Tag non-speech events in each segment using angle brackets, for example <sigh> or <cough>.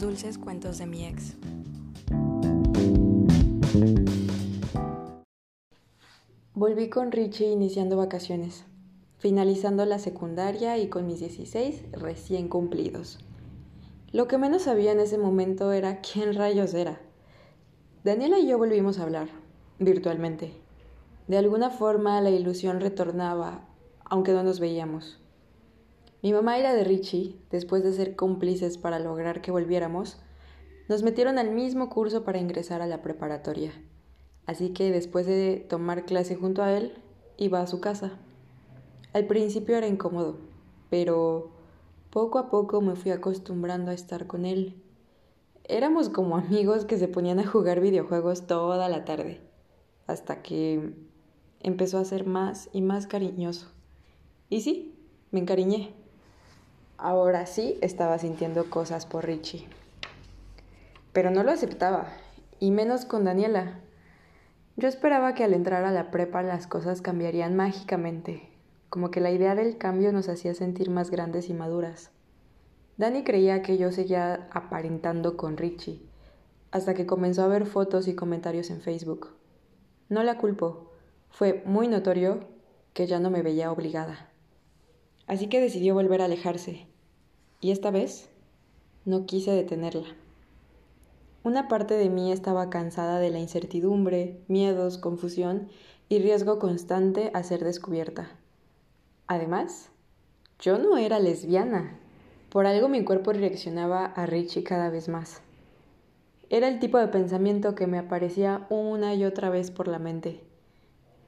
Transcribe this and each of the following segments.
Dulces cuentos de mi ex. Volví con Richie iniciando vacaciones, finalizando la secundaria y con mis 16 recién cumplidos. Lo que menos sabía en ese momento era quién rayos era. Daniela y yo volvimos a hablar, virtualmente. De alguna forma la ilusión retornaba, aunque no nos veíamos. Mi mamá y la de Richie, después de ser cómplices para lograr que volviéramos, nos metieron al mismo curso para ingresar a la preparatoria. Así que después de tomar clase junto a él, iba a su casa. Al principio era incómodo, pero poco a poco me fui acostumbrando a estar con él. Éramos como amigos que se ponían a jugar videojuegos toda la tarde, hasta que empezó a ser más y más cariñoso. Y sí, me encariñé. Ahora sí estaba sintiendo cosas por Richie. Pero no lo aceptaba, y menos con Daniela. Yo esperaba que al entrar a la prepa las cosas cambiarían mágicamente, como que la idea del cambio nos hacía sentir más grandes y maduras. Dani creía que yo seguía aparentando con Richie, hasta que comenzó a ver fotos y comentarios en Facebook. No la culpo, fue muy notorio que ya no me veía obligada. Así que decidió volver a alejarse, y esta vez no quise detenerla. Una parte de mí estaba cansada de la incertidumbre, miedos, confusión y riesgo constante a ser descubierta. Además, yo no era lesbiana. Por algo mi cuerpo reaccionaba a Richie cada vez más. Era el tipo de pensamiento que me aparecía una y otra vez por la mente.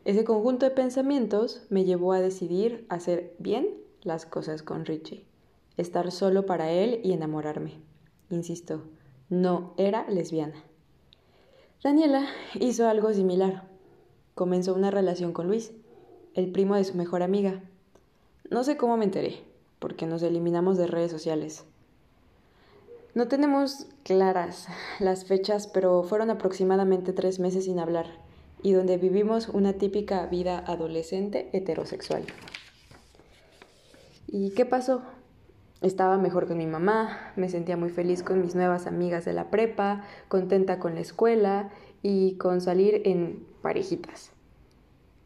Ese conjunto de pensamientos me llevó a decidir hacer bien las cosas con Richie estar solo para él y enamorarme. Insisto, no era lesbiana. Daniela hizo algo similar. Comenzó una relación con Luis, el primo de su mejor amiga. No sé cómo me enteré, porque nos eliminamos de redes sociales. No tenemos claras las fechas, pero fueron aproximadamente tres meses sin hablar y donde vivimos una típica vida adolescente heterosexual. ¿Y qué pasó? Estaba mejor con mi mamá, me sentía muy feliz con mis nuevas amigas de la prepa, contenta con la escuela y con salir en parejitas.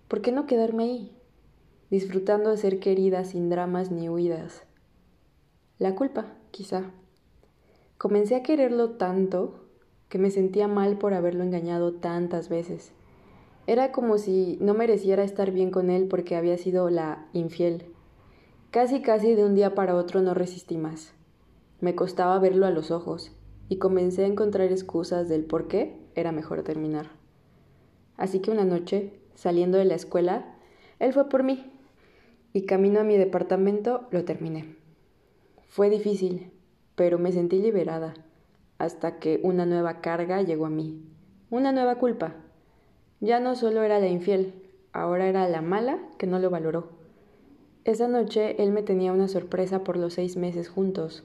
¿Por qué no quedarme ahí? Disfrutando de ser querida sin dramas ni huidas. La culpa, quizá. Comencé a quererlo tanto que me sentía mal por haberlo engañado tantas veces. Era como si no mereciera estar bien con él porque había sido la infiel Casi casi de un día para otro no resistí más. Me costaba verlo a los ojos y comencé a encontrar excusas del por qué era mejor terminar. Así que una noche, saliendo de la escuela, él fue por mí y camino a mi departamento lo terminé. Fue difícil, pero me sentí liberada hasta que una nueva carga llegó a mí, una nueva culpa. Ya no solo era la infiel, ahora era la mala que no lo valoró. Esa noche él me tenía una sorpresa por los seis meses juntos.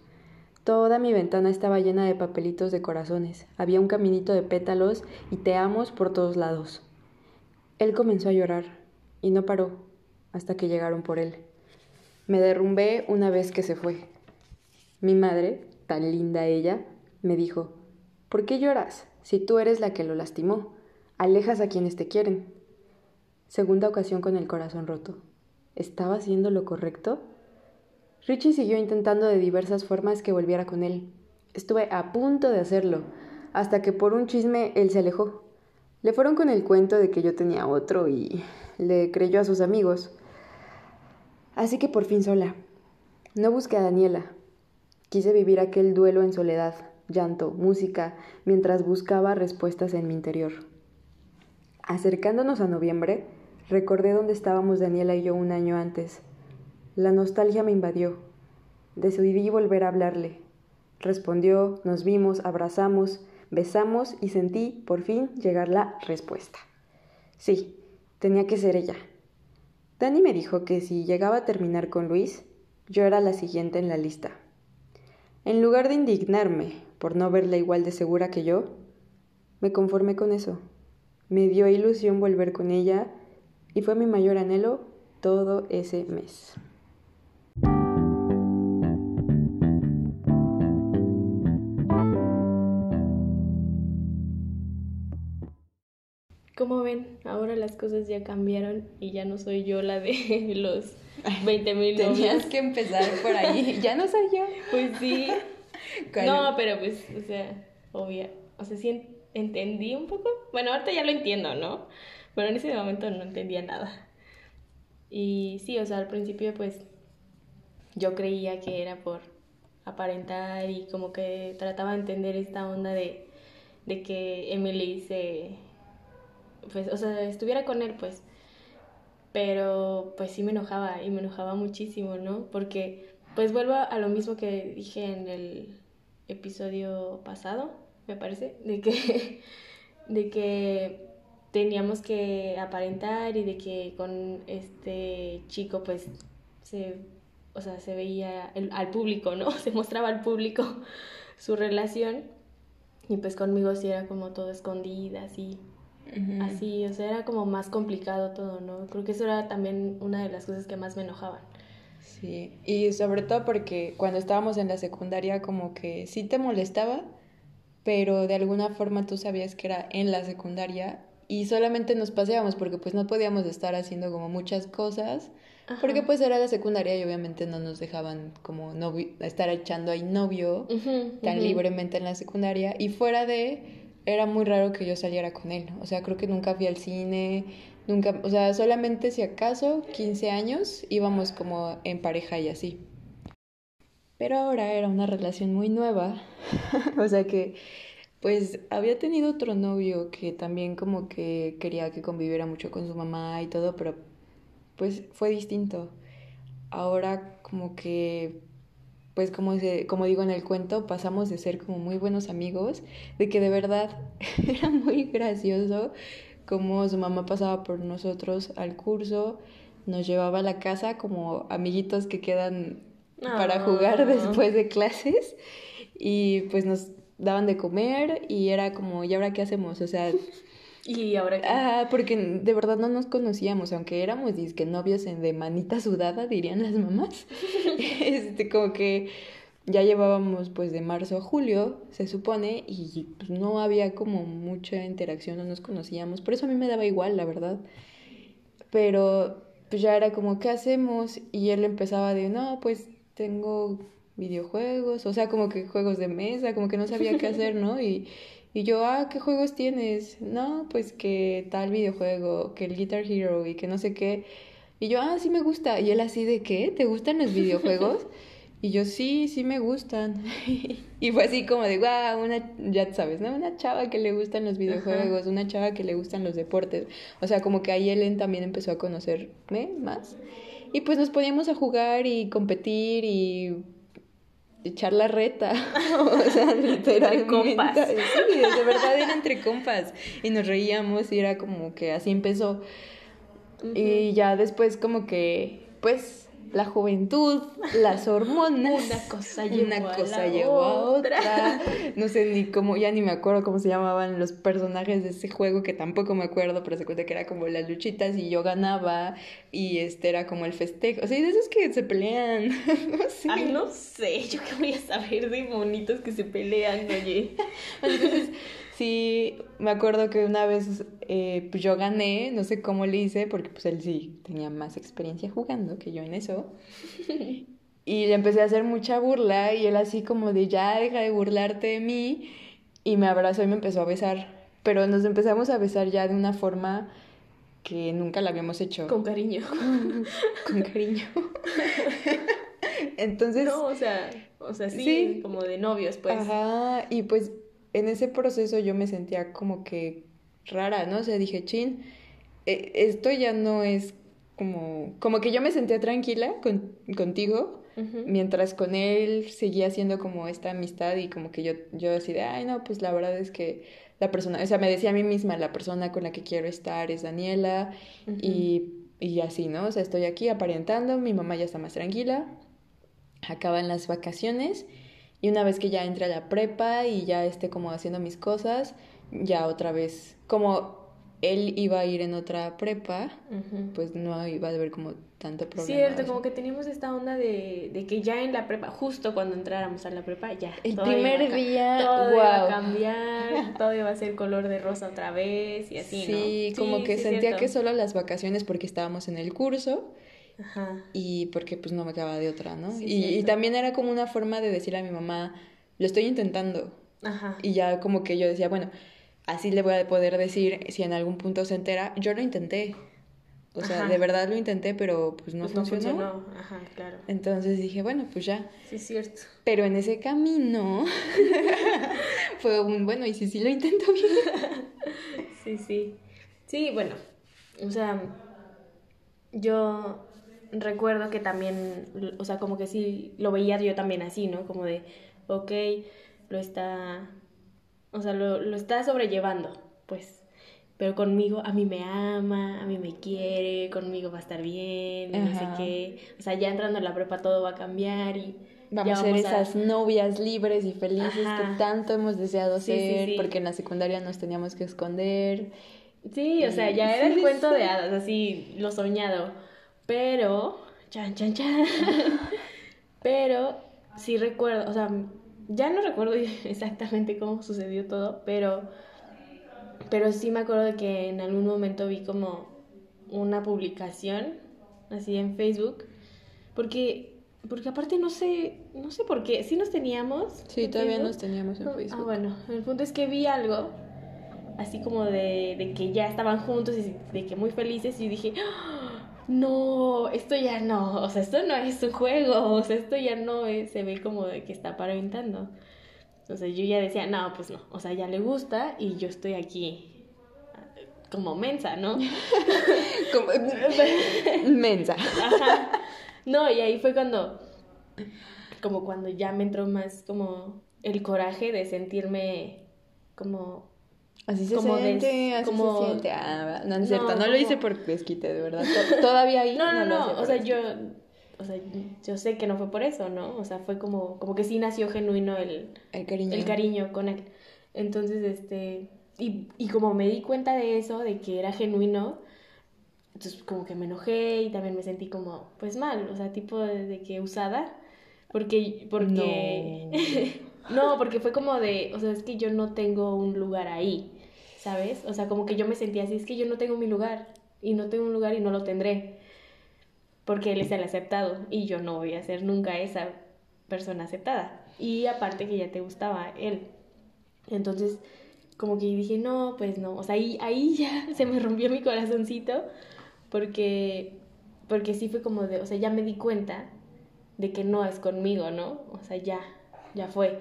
Toda mi ventana estaba llena de papelitos de corazones. Había un caminito de pétalos y te amos por todos lados. Él comenzó a llorar y no paró hasta que llegaron por él. Me derrumbé una vez que se fue. Mi madre, tan linda ella, me dijo, ¿por qué lloras si tú eres la que lo lastimó? Alejas a quienes te quieren. Segunda ocasión con el corazón roto. ¿Estaba haciendo lo correcto? Richie siguió intentando de diversas formas que volviera con él. Estuve a punto de hacerlo, hasta que por un chisme él se alejó. Le fueron con el cuento de que yo tenía otro y le creyó a sus amigos. Así que por fin sola. No busqué a Daniela. Quise vivir aquel duelo en soledad, llanto, música, mientras buscaba respuestas en mi interior. Acercándonos a noviembre, Recordé dónde estábamos Daniela y yo un año antes. La nostalgia me invadió. Decidí volver a hablarle. Respondió, nos vimos, abrazamos, besamos y sentí, por fin, llegar la respuesta. Sí, tenía que ser ella. Dani me dijo que si llegaba a terminar con Luis, yo era la siguiente en la lista. En lugar de indignarme por no verla igual de segura que yo, me conformé con eso. Me dio ilusión volver con ella y fue mi mayor anhelo todo ese mes. Como ven, ahora las cosas ya cambiaron y ya no soy yo la de <laughs> los 20 mil Tenías que empezar por ahí, <laughs> ya no soy yo. Pues sí. <laughs> No, pero pues, o sea, obvia. O sea, sí entendí un poco. Bueno, ahorita ya lo entiendo, ¿no? Pero en ese momento no entendía nada. Y sí, o sea, al principio pues yo creía que era por aparentar y como que trataba de entender esta onda de, de que Emily se, pues, o sea, estuviera con él, pues. Pero pues sí me enojaba y me enojaba muchísimo, ¿no? Porque pues vuelvo a lo mismo que dije en el episodio pasado, me parece, de que, <laughs> de que teníamos que aparentar y de que con este chico pues se, o sea, se veía al público, ¿no? <laughs> Se mostraba al público <laughs> su relación y pues conmigo sí era como todo escondida, así, así, o sea, era como más complicado todo, ¿no? Creo que eso era también una de las cosas que más me enojaban. Sí, y sobre todo porque cuando estábamos en la secundaria como que sí te molestaba, pero de alguna forma tú sabías que era en la secundaria y solamente nos paseábamos porque pues no podíamos estar haciendo como muchas cosas porque pues era la secundaria y obviamente no nos dejaban como estar echando ahí novio tan libremente en la secundaria. Y fuera de era muy raro que yo saliera con él, o sea, creo que nunca fui al cine, nunca, o sea, solamente si acaso 15 años íbamos como en pareja y así. Pero ahora era una relación muy nueva, <laughs> o sea que pues había tenido otro novio que también como que quería que conviviera mucho con su mamá y todo, pero pues fue distinto. Ahora como que, pues como, se, como digo en el cuento, pasamos de ser como muy buenos amigos, de que de verdad <laughs> era muy gracioso como su mamá pasaba por nosotros al curso, nos llevaba a la casa como amiguitos que quedan para jugar ah. <laughs> después de clases y pues nos daban de comer y era como, ¿y ahora qué hacemos? O sea... <laughs> ¿Y ahora qué? Ah, porque de verdad no nos conocíamos, aunque éramos disque novios de manita sudada, dirían las mamás. <laughs> este, como que ya llevábamos pues de marzo a julio, se supone, y pues no había como mucha interacción, no nos conocíamos. Por eso a mí me daba igual, la verdad. Pero pues ya era como, ¿qué hacemos? Y él empezaba de, no, pues tengo videojuegos, o sea, como que juegos de mesa, como que no sabía qué hacer, ¿no? <laughs> Y, y yo, ah, ¿qué juegos tienes? No, pues que tal videojuego, que el Guitar Hero y que no sé qué. Y yo, ah, sí me gusta. Y él así de, ¿qué? ¿Te gustan los videojuegos? Y yo, sí, sí me gustan. <laughs> y fue así como de, guau, una, ya sabes, ¿no? Una chava que le gustan los videojuegos, una chava que le gustan los deportes. O sea, como que ahí Ellen también empezó a conocerme más. Y pues nos poníamos a jugar y competir y echar la reta. <laughs> o sea, <laughs> literalmente. compas. Sí, de verdad era entre compas. Y nos reíamos y era como que así empezó. Y ya después como que, pues, la juventud, las hormonas. Una cosa llevó, una cosa a, otra. No sé ni cómo, ya ni me acuerdo cómo se llamaban los personajes de ese juego, que tampoco me acuerdo, pero se cuenta que era como las luchitas y yo ganaba y este era como el festejo. O sea, de esos que se pelean. <laughs> no sé. Ay, no sé, yo qué voy a saber de monitos que se pelean, oye. Entonces, sí, me acuerdo que una vez eh, pues yo gané, no sé cómo le hice, porque pues él sí tenía más experiencia jugando que yo en eso. <laughs> y le empecé a hacer mucha burla y él así como de ya deja de burlarte de mí y me abrazó y me empezó a besar. Pero nos empezamos a besar ya de una forma que nunca la habíamos hecho. Con cariño. Con cariño. <laughs> Entonces... No, o sea, o sea, sí, sí, como de novios, pues. Ajá, y pues en ese proceso yo me sentía como que rara, ¿no? O sea, dije, chin, eh, esto ya no es como, como que yo me sentía tranquila con, contigo, mientras con él seguía siendo como esta amistad y como que yo, yo así de, ay, no, pues la verdad es que la persona, o sea, me decía a mí misma, la persona con la que quiero estar es Daniela y, y así, ¿no? O sea, estoy aquí aparentando, mi mamá ya está más tranquila, acaban las vacaciones y una vez que ya entré a la prepa y ya esté como haciendo mis cosas, ya otra vez, como él iba a ir en otra prepa, pues no iba a haber como tanto problema. Cierto, como que teníamos esta onda de, de, que ya en la prepa, justo cuando entráramos a la prepa, ya. El primer día, todo iba a cambiar, todo iba a ser color de rosa otra vez y así, ¿no? Sí, como que sentía que solo las vacaciones porque estábamos en el curso. Ajá. Y porque pues no me acababa de otra, ¿no? y, y también era como una forma de decirle a mi mamá, lo estoy intentando. Ajá. Y ya como que yo decía, bueno, así le voy a poder decir si en algún punto se entera, yo lo intenté. O sea, de verdad lo intenté, pero pues no, pues funcionó. no funcionó. Ajá, claro. Entonces dije, bueno, pues ya. Sí, es cierto. Pero en ese camino <laughs> fue un, bueno, ¿y si sí lo intento bien? <laughs> sí, sí. Sí, bueno, o sea, yo recuerdo que también, o sea, como que sí, lo veía yo también así, ¿no? Como de, ok, lo está o sea, lo, lo está sobrellevando, pues. Pero conmigo, a mí me ama, a mí me quiere, conmigo va a estar bien, no sé qué. O sea, ya entrando en la prepa todo va a cambiar y... Vamos, a ser esas novias libres y felices que tanto hemos deseado ser, porque en la secundaria nos teníamos que esconder. Sí, o sea, ya <laughs> era el cuento de hadas, así, lo soñado. Pero, chan, chan, chan. <laughs> Pero sí recuerdo, o sea, ya no recuerdo <laughs> exactamente cómo sucedió todo, pero, pero sí me acuerdo de que en algún momento vi como una publicación así en Facebook, porque, porque aparte no sé, no sé por qué, sí nos teníamos. Sí, todavía nos teníamos en ah, Facebook. Ah, bueno, el punto es que vi algo así como de, de que ya estaban juntos y de que muy felices y dije, no, esto ya no, o sea, esto no es un juego, o sea, esto ya no es, se ve como de que está paraventando. O sea, yo ya decía, no, pues no, o sea, ya le gusta y yo estoy aquí como mensa, ¿no? <laughs> como <laughs> mensa. No, y ahí fue cuando, como cuando ya me entró más como el coraje de sentirme como Así se siente, así como... se siente. Ah, no, es cierto, no, lo hice por desquite, de verdad. Todavía ahí <laughs> no, no, no, o sea, yo o sea, yo sé que no fue por eso, ¿no? O sea, fue como como que sí nació genuino el el cariño, el cariño con él. Entonces, este y, y como me di cuenta de eso, de que era genuino, entonces como que me enojé y también me sentí como pues mal, o sea, tipo de, que usada porque porque no, <laughs> porque fue como de, o sea, es que yo no tengo un lugar ahí. ¿sabes? O sea, como que yo me sentía así, es que yo no tengo mi lugar y no tengo un lugar y no lo tendré, porque él es el aceptado y yo no voy a ser nunca esa persona aceptada. Y aparte que ya te gustaba él. Entonces, como que dije, no, pues no, o sea, ahí, ahí ya <laughs> se me rompió mi corazoncito, porque, porque sí fue como de, o sea, ya me di cuenta de que no es conmigo, ¿no? O sea, ya, ya fue.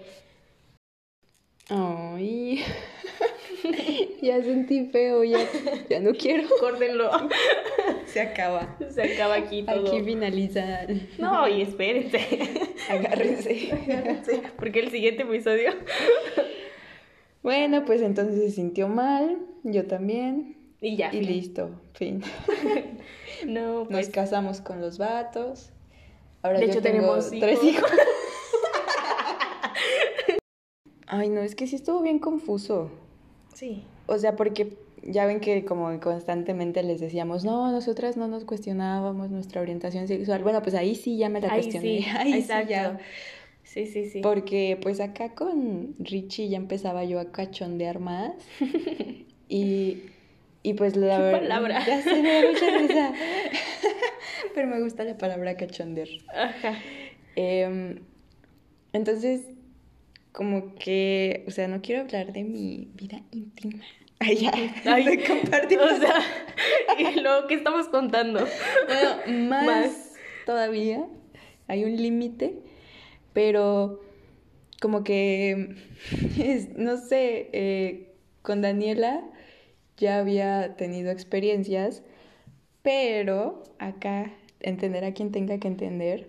Ay. <laughs> ya sentí feo, ya, ya no quiero. Córdenlo. Se acaba. Se acaba aquí todo. Aquí finaliza. No, y espérense. Agárrense. Agárrense. Porque el siguiente episodio. Bueno, pues entonces se sintió mal, yo también. Y ya. Y listo, fin. <laughs> No, pues. Nos casamos con los vatos. Ahora de hecho, tenemos tres hijos. Ay, no, es que sí estuvo bien confuso. Sí. O sea, porque ya ven que como constantemente les decíamos, no, nosotras no nos cuestionábamos nuestra orientación sexual. Bueno, pues ahí sí ya me la cuestioné. Sí, <laughs> ahí sí ya. Sí, sí, sí. Porque pues acá con Richie ya empezaba yo a cachondear más. <laughs> y, y pues la verdad. palabra? Ya se me da mucha risa. <laughs> Pero me gusta la palabra cachondear. Ajá. Eh, entonces como que, o sea, no quiero hablar de mi vida íntima. <laughs> Ay, ya, Ay, <laughs> compartir. O sea, <laughs> y luego, ¿qué estamos contando? Bueno, más, todavía, hay un límite, pero como que, no sé, eh, con Daniela ya había tenido experiencias, pero acá, entender a quien tenga que entender,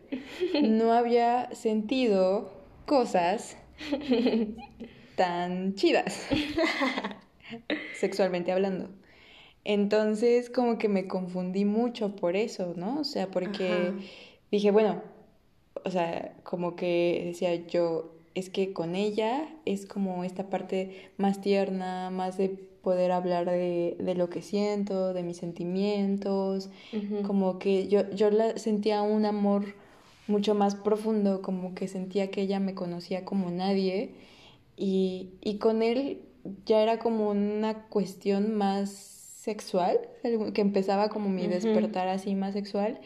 no había sentido cosas <laughs> tan chidas, <laughs> sexualmente hablando. Entonces como que me confundí mucho por eso, ¿no? O sea, porque dije, bueno, o sea, como que decía yo, es que con ella es como esta parte más tierna, más de poder hablar de, de lo que siento, de mis sentimientos, como que yo, yo la, sentía un amor mucho más profundo, como que sentía que ella me conocía como nadie. Y, y con él ya era como una cuestión más sexual, que empezaba como mi despertar así más sexual.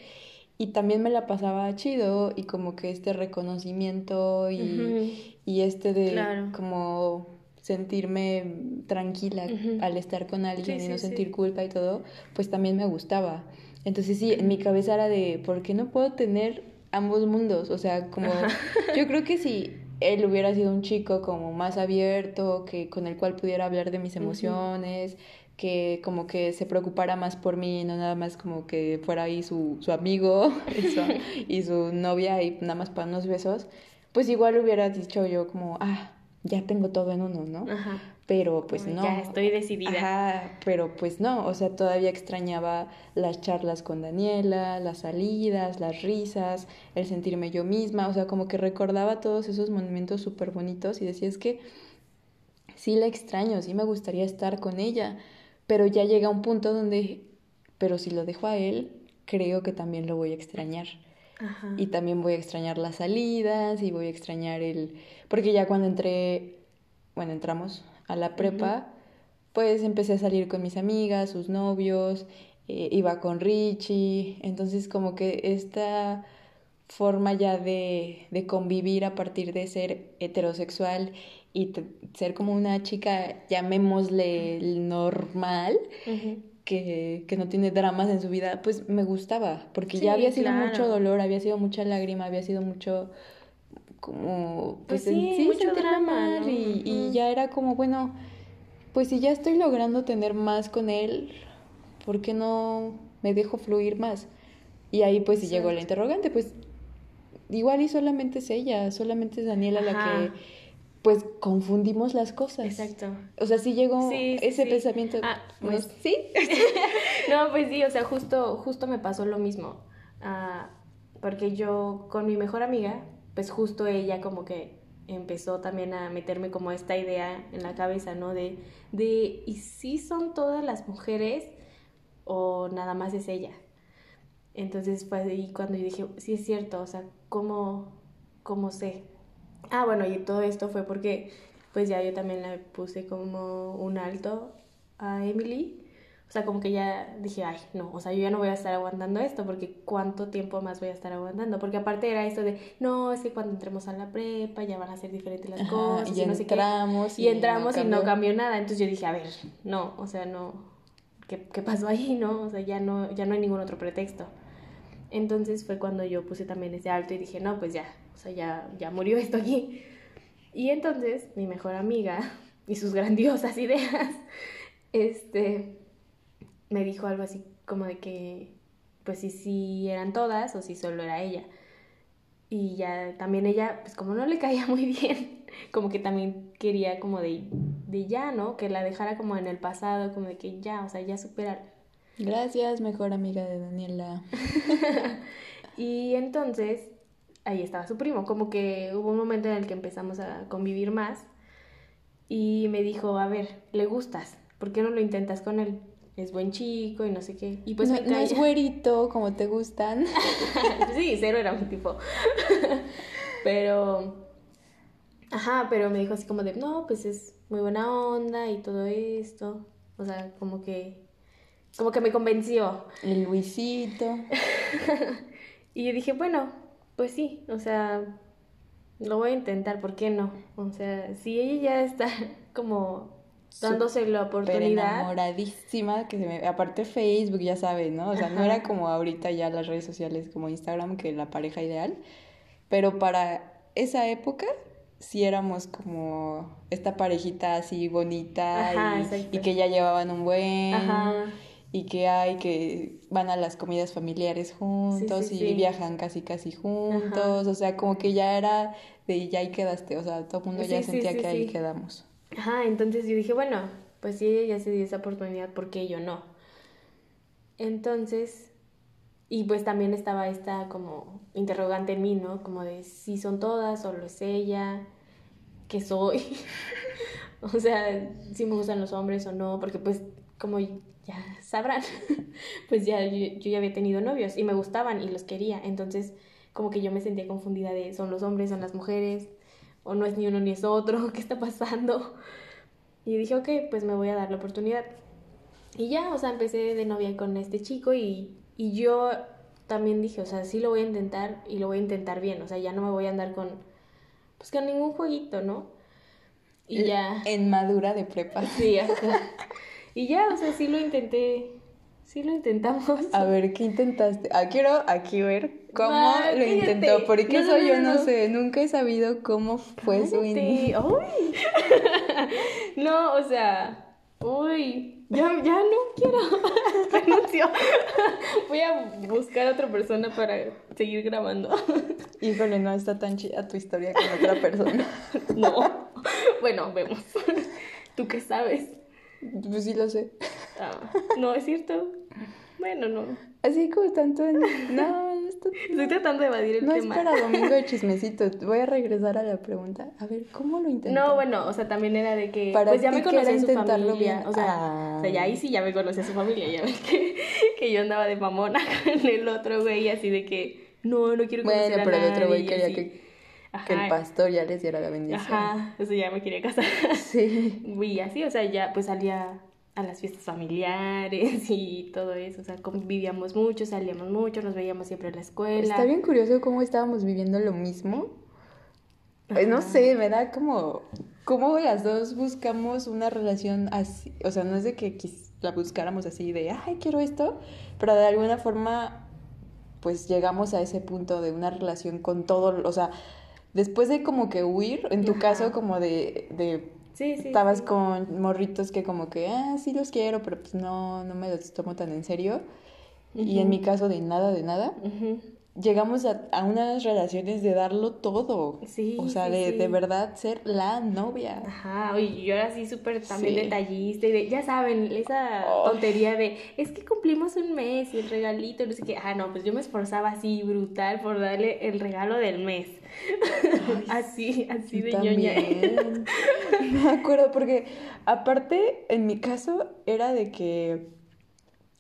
Y también me la pasaba chido y como que este reconocimiento y, y este de como sentirme tranquila al estar con alguien y no sentir culpa y todo, pues también me gustaba. Entonces sí, en mi cabeza era de, ¿por qué no puedo tener ambos mundos? O sea, como <laughs> yo creo que si él hubiera sido un chico como más abierto, que con el cual pudiera hablar de mis emociones, que como que se preocupara más por mí, no nada más como que fuera ahí su, su amigo <laughs> <laughs> y su, y su novia y nada más para unos besos, pues igual hubiera dicho yo como, ah, ya tengo todo en uno, ¿no? Ajá. Pero pues no. Ya estoy decidida. Ajá, pero pues no, o sea, todavía extrañaba las charlas con Daniela, las salidas, las risas, el sentirme yo misma, o sea, como que recordaba todos esos momentos súper bonitos y decía, es que sí la extraño, sí me gustaría estar con ella, pero ya llega un punto donde, pero si lo dejo a él, creo que también lo voy a extrañar. Ajá. Y también voy a extrañar las salidas y voy a extrañar el... Porque ya cuando entré, bueno, entramos a la prepa, pues empecé a salir con mis amigas, sus novios, eh, iba con Richie, entonces como que esta forma ya de, de convivir a partir de ser heterosexual y ser como una chica, llamémosle normal, que, que, no tiene dramas en su vida, pues me gustaba, porque ya había sido mucho dolor, había sido mucha lágrima, había sido mucho como pues, pues sí, mucho drama y, y, ya era como bueno pues si ya estoy logrando tener más con él ¿por qué no me dejo fluir más? y ahí pues si llegó la interrogante pues igual y solamente es ella solamente es Daniela la que pues confundimos las cosas. Exacto. O sea, sí llegó ese pensamiento. Ah, pues sí. <laughs> no, pues sí, o sea, justo, justo me pasó lo mismo. Ah, porque yo con mi mejor amiga, pues justo ella como que empezó también a meterme como esta idea en la cabeza, ¿no? De, de ¿y si son todas las mujeres o nada más es ella? Entonces fue ahí cuando yo dije, sí es cierto, o sea, ¿cómo, cómo sé? Ah, bueno, y todo esto fue porque pues ya yo también le puse como un alto a Emily. O sea, como que ya dije, ay, no, o sea, yo ya no voy a estar aguantando esto porque cuánto tiempo más voy a estar aguantando. Porque aparte era esto de, no, es que cuando entremos a la prepa ya van a ser diferentes las cosas. Y, no entramos. Sé qué. Y, entramos y no cambió nada. Entonces yo dije, a ver, no, o sea, no, ¿qué, qué pasó ahí? No, o sea, ya no, ya no hay ningún otro pretexto. Entonces fue cuando yo puse también ese alto y dije, no, pues ya, o sea, ya, ya murió esto aquí. Y entonces mi mejor amiga y sus <laughs> grandiosas ideas, este, me dijo algo así como de que, pues si sí eran todas o si solo era ella. Y ya también ella, pues como no le caía <laughs> muy bien, como que también quería como de, de ya, ¿no? Que la dejara como en el pasado, como de que ya, o sea, ya superar. Gracias, mejor amiga de Daniela. <laughs> y entonces ahí estaba su primo. Como que hubo un momento en el que empezamos a convivir más y me dijo, a ver, le gustas, ¿por qué no lo intentas con él? Es buen chico y no sé qué. Y pues no, no es güerito como te gustan. <laughs> sí, cero era un tipo. <laughs> pero, ajá, pero me dijo así como de, no, pues es muy buena onda y todo esto. O sea, como que, como que me convenció. El Luisito. <laughs> y yo dije, bueno, pues sí, o sea, lo voy a intentar, ¿por qué no? O sea, si ella ya está como dándose la oportunidad. enamoradísima, que se me... aparte Facebook, ya sabes, ¿no? O sea, no era como ahorita ya las redes sociales como Instagram, que la pareja ideal, pero para esa época sí éramos como esta parejita así bonita y, que ya llevaban un buen... Ajá y que hay que van a las comidas familiares juntos y viajan casi casi juntos, o sea, como que ya era de ya ahí quedaste, o sea, todo el mundo ya sentía que ahí quedamos. Ajá, entonces yo dije, bueno, pues si ella ya se dio esa oportunidad, ¿por qué yo no? Entonces, y pues también estaba esta como interrogante en mí, ¿no? Como de si son todas, solo es ella, ¿qué soy? <laughs> O sea, si me gustan los hombres o no, porque pues como ya sabrán, <laughs> pues ya yo, ya había tenido novios y me gustaban y los quería. Entonces, como que yo me sentía confundida de son los hombres, son las mujeres, o no es ni uno ni es otro, <laughs> ¿qué está pasando? Y dije, ok, pues me voy a dar la oportunidad. Y ya, o sea, empecé de novia con este chico y, y yo también dije, o sea, sí lo voy a intentar y lo voy a intentar bien, o sea, ya no me voy a andar con, pues con ningún jueguito, ¿no? Y ya. En madura de prepa. Sí, <laughs> Y ya, o sea, sí lo intenté. Sí lo intentamos. A ver, ¿qué intentaste? Ah, quiero aquí ver cómo lo intentó. Porque eso yo no, sé. Nunca he sabido cómo fue su inicio. <laughs> no, o sea. Uy, ya, ya no quiero. Renuncio. <laughs> Voy a buscar a otra persona para seguir grabando. <laughs> Híjole, no está tan chida tu historia con otra persona. no. Bueno, vemos. ¿Tú qué sabes? Pues sí lo sé. Ah, no, es cierto. Bueno, no. Así como tanto. No, <laughs> estoy tratando de evadir el tema. No es para domingo de <laughs> chismecito. Voy a regresar a la pregunta. A ver, ¿cómo lo intentó? No, bueno, o sea, también era de que. pues ya me conocía su familia. O sea, o sea, ya ahí sí ya me conocía su familia. Ya ves que, <laughs> que yo andaba de mamona con el otro güey, así de que. No, no quiero conocer bueno, pero el otro güey quería que que el pastor ya les diera la bendición. Ajá, eso ya me quería casar. Sí. <laughs> Y así, o sea, ya pues salía a las fiestas familiares <laughs> y todo eso, o sea, convivíamos mucho, salíamos mucho, nos veíamos siempre en la escuela. Está bien curioso cómo estábamos viviendo lo mismo. Pues, no sé, me da como, como las dos buscamos una relación así, o sea, no es de que la buscáramos así de, ay, quiero esto, pero de alguna forma, pues llegamos a ese punto de una relación con todo, o sea, después de como que huir, en tu caso como de, de sí, sí, estabas con morritos que como que, ah, sí los quiero, pero pues no, no me los tomo tan en serio. Y en mi caso de nada, de nada llegamos a, a, unas relaciones de darlo todo. Sí. O sea, de, de, verdad ser la novia. Ajá, y yo era así súper también detallista y de, ya saben, esa tontería de, es que cumplimos un mes y el regalito, no sé qué. Ah, no, pues yo me esforzaba así brutal por darle el regalo del mes. <laughs> así, así de ñoña. <laughs> me acuerdo, porque aparte, en mi caso, era de que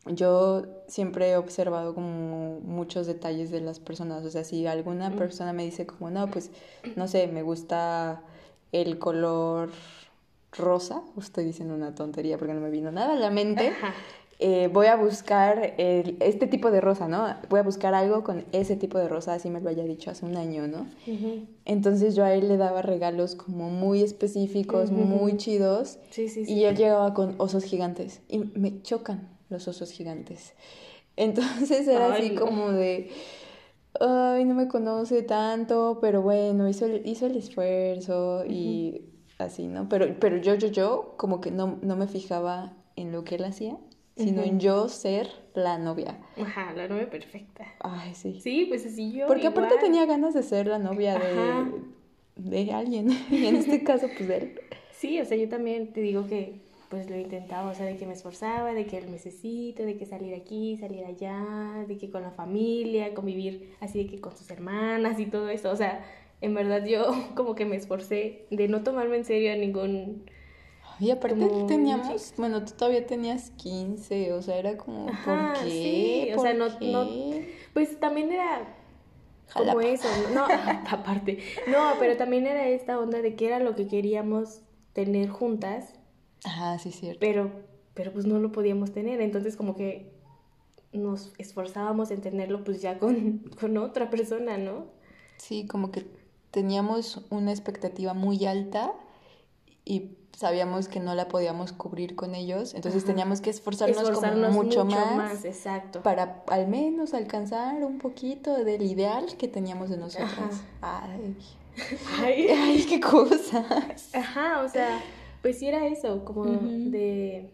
yo siempre he observado como muchos detalles de las personas. O sea, si alguna persona me dice como, no, pues, no sé, me gusta el color rosa, estoy diciendo una tontería porque no me vino nada a la mente, eh, voy a buscar el, este tipo de rosa, ¿no? Voy a buscar algo con ese tipo de rosa, así me lo haya dicho hace un año, ¿no? Entonces yo a él le daba regalos como muy específicos, muy chidos, sí, sí, y él llegaba con osos gigantes y me chocan los osos gigantes. Entonces era así como de, ay, no me conoce tanto, pero bueno, hizo el, hizo el esfuerzo y así, ¿no? Pero, pero yo, yo, yo, como que no, no me fijaba en lo que él hacía, sino en yo ser la novia. Ajá, la novia perfecta. Ay, sí. Sí, pues así yo. Porque aparte tenía ganas de ser la novia de, de alguien, <laughs> en este caso, pues de él. Sí, o sea, yo también te digo que pues lo intentaba, o sea, de que me esforzaba, de que él necesito, de que salir aquí, salir allá, de que con la familia, convivir así de que con sus hermanas y todo eso, o sea, en verdad yo <laughs> como que me esforcé de no tomarme en serio a ningún... Y aparte teníamos, bueno, tú todavía tenías 15, o sea, era como, ¿por qué? o sea, no, no, pues también era como eso, no, <laughs> <laughs> aparte, no, pero también era esta onda de que era lo que queríamos tener juntas Ajá, sí, cierto. Pero, pero pues no lo podíamos tener, entonces como que nos esforzábamos en tenerlo pues ya con, <laughs> con otra persona, ¿no? Sí, como que teníamos una expectativa muy alta y sabíamos que no la podíamos cubrir con ellos, entonces teníamos que esforzarnos, como mucho, más, exacto. para al menos alcanzar un poquito del ideal que teníamos de nosotros. Ay. <laughs> Ay. <laughs> Ay, qué cosas. Ajá, o sea, pues sí era eso, como de,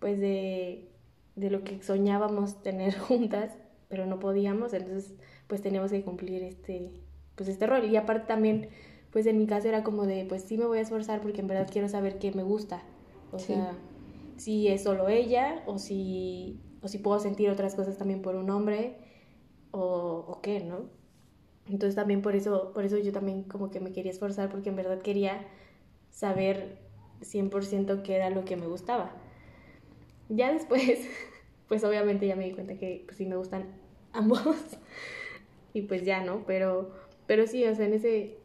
pues de, de lo que soñábamos tener <laughs> juntas, pero no podíamos, entonces pues teníamos que cumplir este, pues este rol. Y aparte también, pues en mi caso era como de, pues sí me voy a esforzar porque en verdad quiero saber qué me gusta. O sea, si es solo ella o si, o si puedo sentir otras cosas también por un hombre o, o qué, ¿no? Entonces también por eso, por eso yo también como que me quería esforzar porque en verdad quería saber 100% que era lo que me gustaba. Ya después, <laughs> pues obviamente ya me di cuenta que pues, sí me gustan <laughs> ambos. y pues ya, ¿no? Pero, pero sí, o sea, en ese,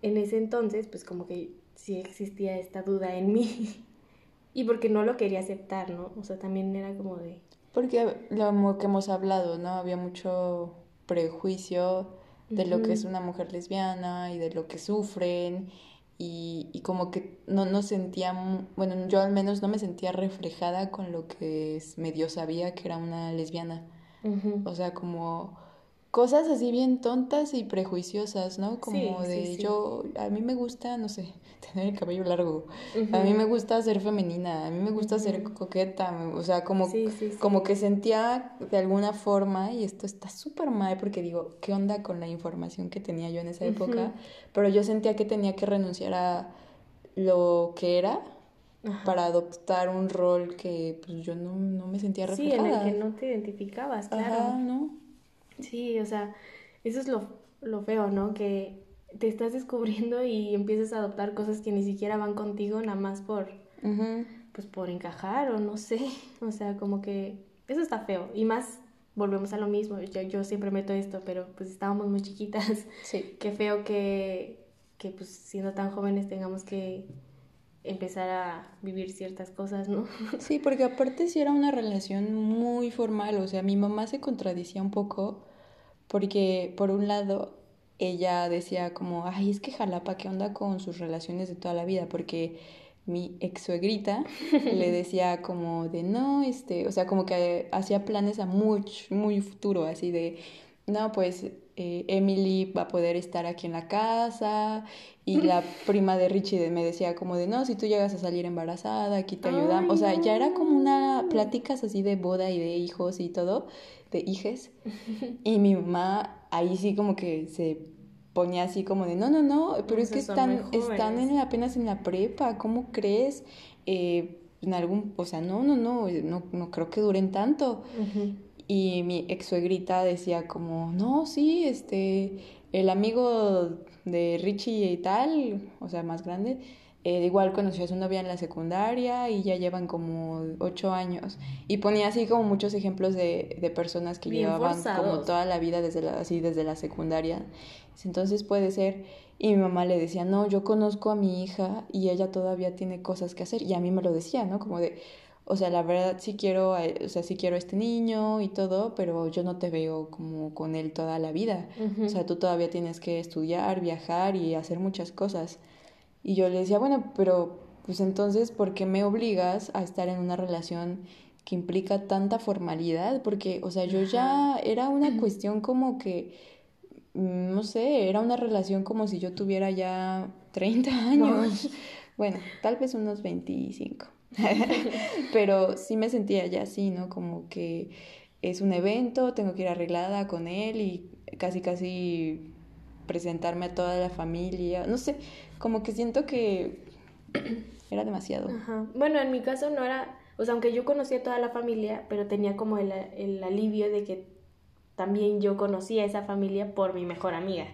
en ese entonces, pues como que sí existía esta duda en mí. <laughs> y porque no lo quería aceptar, ¿no? O sea, también era como de... Porque lo que hemos hablado, ¿no? Había mucho prejuicio de lo que es una mujer lesbiana y de lo que sufren y, y como que no, no sentía, bueno, yo al menos no me sentía reflejada con lo que medio sabía que era una lesbiana. O sea, como cosas así bien tontas y prejuiciosas, ¿no? Como de yo, a mí me gusta, no sé, <laughs> tener el cabello largo, a mí me gusta ser femenina, a mí me gusta ser coqueta, o sea, como, como que sentía de alguna forma, y esto está súper mal porque digo, ¿qué onda con la información que tenía yo en esa época? Pero yo sentía que tenía que renunciar a lo que era para adoptar un rol que pues yo no, no me sentía reflejada. Sí, en el que no te identificabas, claro. Ajá, ¿no? Sí, o sea, eso es lo, lo feo, ¿no? Que te estás descubriendo y empiezas a adoptar cosas que ni siquiera van contigo nada más por, pues por encajar o no sé, <laughs> o sea, como que eso está feo y más volvemos a lo mismo, yo, yo siempre meto esto, pero pues estábamos muy chiquitas, sí. qué feo que, que pues siendo tan jóvenes tengamos que empezar a vivir ciertas cosas, ¿no? <laughs> Sí, porque aparte sí era una relación muy formal, o sea, mi mamá se contradicía un poco porque por un lado ella decía como, ay, es que Jalapa, ¿qué onda con sus relaciones de toda la vida? Porque mi ex suegrita <laughs> le decía como de no, este, o sea, como que hacía planes a muy, muy futuro, así de, no, pues eh, Emily va a poder estar aquí en la casa y la <laughs> prima de Richie me decía como de, no, si tú llegas a salir embarazada, aquí te ayudamos. o sea, ya era como una pláticas así de boda y de hijos y todo, de hijes. <laughs> Y mi mamá ahí sí como que se ponía así como de, no, no, no, pero es que están, están en, apenas en la prepa, ¿cómo crees? Eh, en algún, o sea, no, no, no, no, no creo que duren tanto. Y mi ex suegrita decía como, no, sí, este, el amigo de Richie y tal, o sea, más grande, eh, igual conoció a su novia en la secundaria y ya llevan como ocho años. Y ponía así como muchos ejemplos de, de personas que llevaban como toda la vida desde la, así desde la secundaria. Entonces puede ser. Y mi mamá le decía, no, yo conozco a mi hija y ella todavía tiene cosas que hacer. Y a mí me lo decía, ¿no? Como de, o sea, la verdad sí quiero, o sea, sí quiero a este niño y todo, pero yo no te veo como con él toda la vida. O sea, tú todavía tienes que estudiar, viajar y hacer muchas cosas. Y yo le decía, bueno, pero pues entonces, ¿por qué me obligas a estar en una relación que implica tanta formalidad? Porque, o sea, yo ya era una cuestión como que, mm, no sé, era una relación como si yo tuviera ya 30 años. <laughs> Bueno, tal vez unos 25. <laughs> Pero sí me sentía ya así, ¿no? Como que es un evento, tengo que ir arreglada con él y casi casi presentarme a toda la familia. No sé, como que siento que <clears throat> era demasiado. Bueno, en mi caso no era, o sea, aunque yo conocía a toda la familia, pero tenía como el, el alivio de que también yo conocía a esa familia por mi mejor amiga.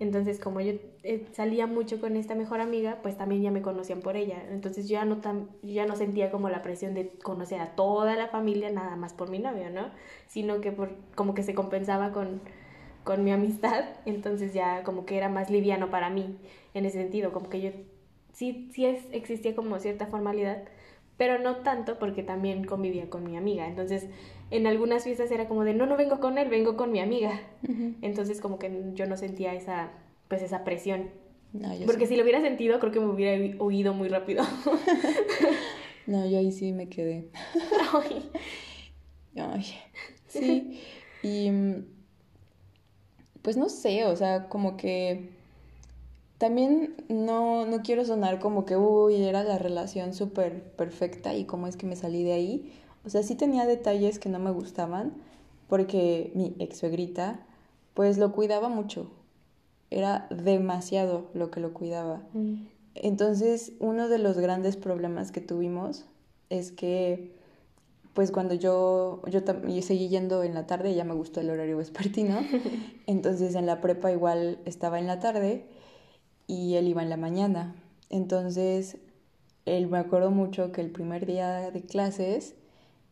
Entonces, como yo eh, salía mucho con esta mejor amiga, pues también ya me conocían por ella. Entonces, yo ya no, tan, ya no sentía como la presión de conocer a toda la familia nada más por mi novio, ¿no? Sino que por, como que se compensaba con, con mi amistad. <laughs> Entonces, ya como que era más liviano para mí en ese sentido. Como que yo sí, sí es, existía como cierta formalidad, pero no tanto porque también convivía con mi amiga. Entonces, en algunas fiestas era como de, no, no vengo con él, vengo con mi amiga. Entonces como que yo no sentía esa, pues esa presión. Porque si lo hubiera sentido, creo que me hubiera huido muy rápido. <laughs> no, yo ahí sí me quedé. Ay. <laughs> Sí. Y pues no sé, o sea, como que también no, no quiero sonar como que, uy, era la relación súper perfecta y cómo es que me salí de ahí. O sea, sí tenía detalles que no me gustaban porque mi ex suegrita pues lo cuidaba mucho. Era demasiado lo que lo cuidaba. Mm. Entonces, uno de los grandes problemas que tuvimos es que pues cuando yo, yo, yo seguí yendo en la tarde, ya me gustó el horario vespertino, <laughs> entonces en la prepa igual estaba en la tarde y él iba en la mañana. Entonces él, me acuerdo mucho que el primer día de clases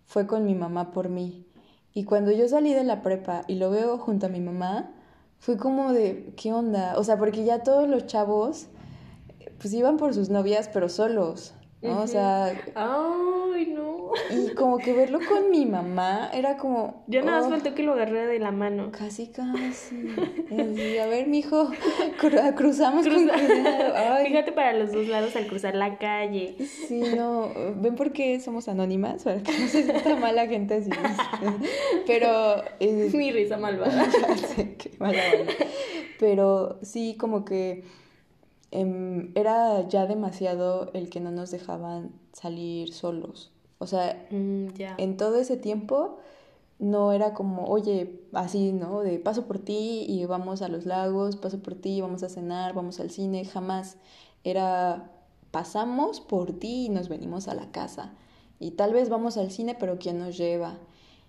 fue con mi mamá por mí. Y cuando yo salí de la prepa y lo veo junto a mi mamá, fue como de, ¿qué onda? O sea, porque ya todos los chavos, pues iban por sus novias, pero solos, ¿no? O sea... Ay, no. Y como que verlo con mi mamá era como... Yo nada más oh, faltó que lo agarrara de la mano. Casi, casi. Así, a ver, mijo, cru- cruzamos con cuidado. <laughs> Ay, Fíjate para los dos lados al cruzar la calle. Sí, no, ven por qué somos anónimas, para que no se sienta mala gente así. Pero... eh, Mi risa malvada. <laughs> Qué mala onda. Pero sí, como que em, era ya demasiado el que no nos dejaban salir solos. O sea, Mm, en todo ese tiempo no era como, oye, así, ¿no? De paso por ti y vamos a los lagos, paso por ti y vamos a cenar, vamos al cine, jamás. Era, pasamos por ti y nos venimos a la casa. Y tal vez vamos al cine, pero ¿quién nos lleva?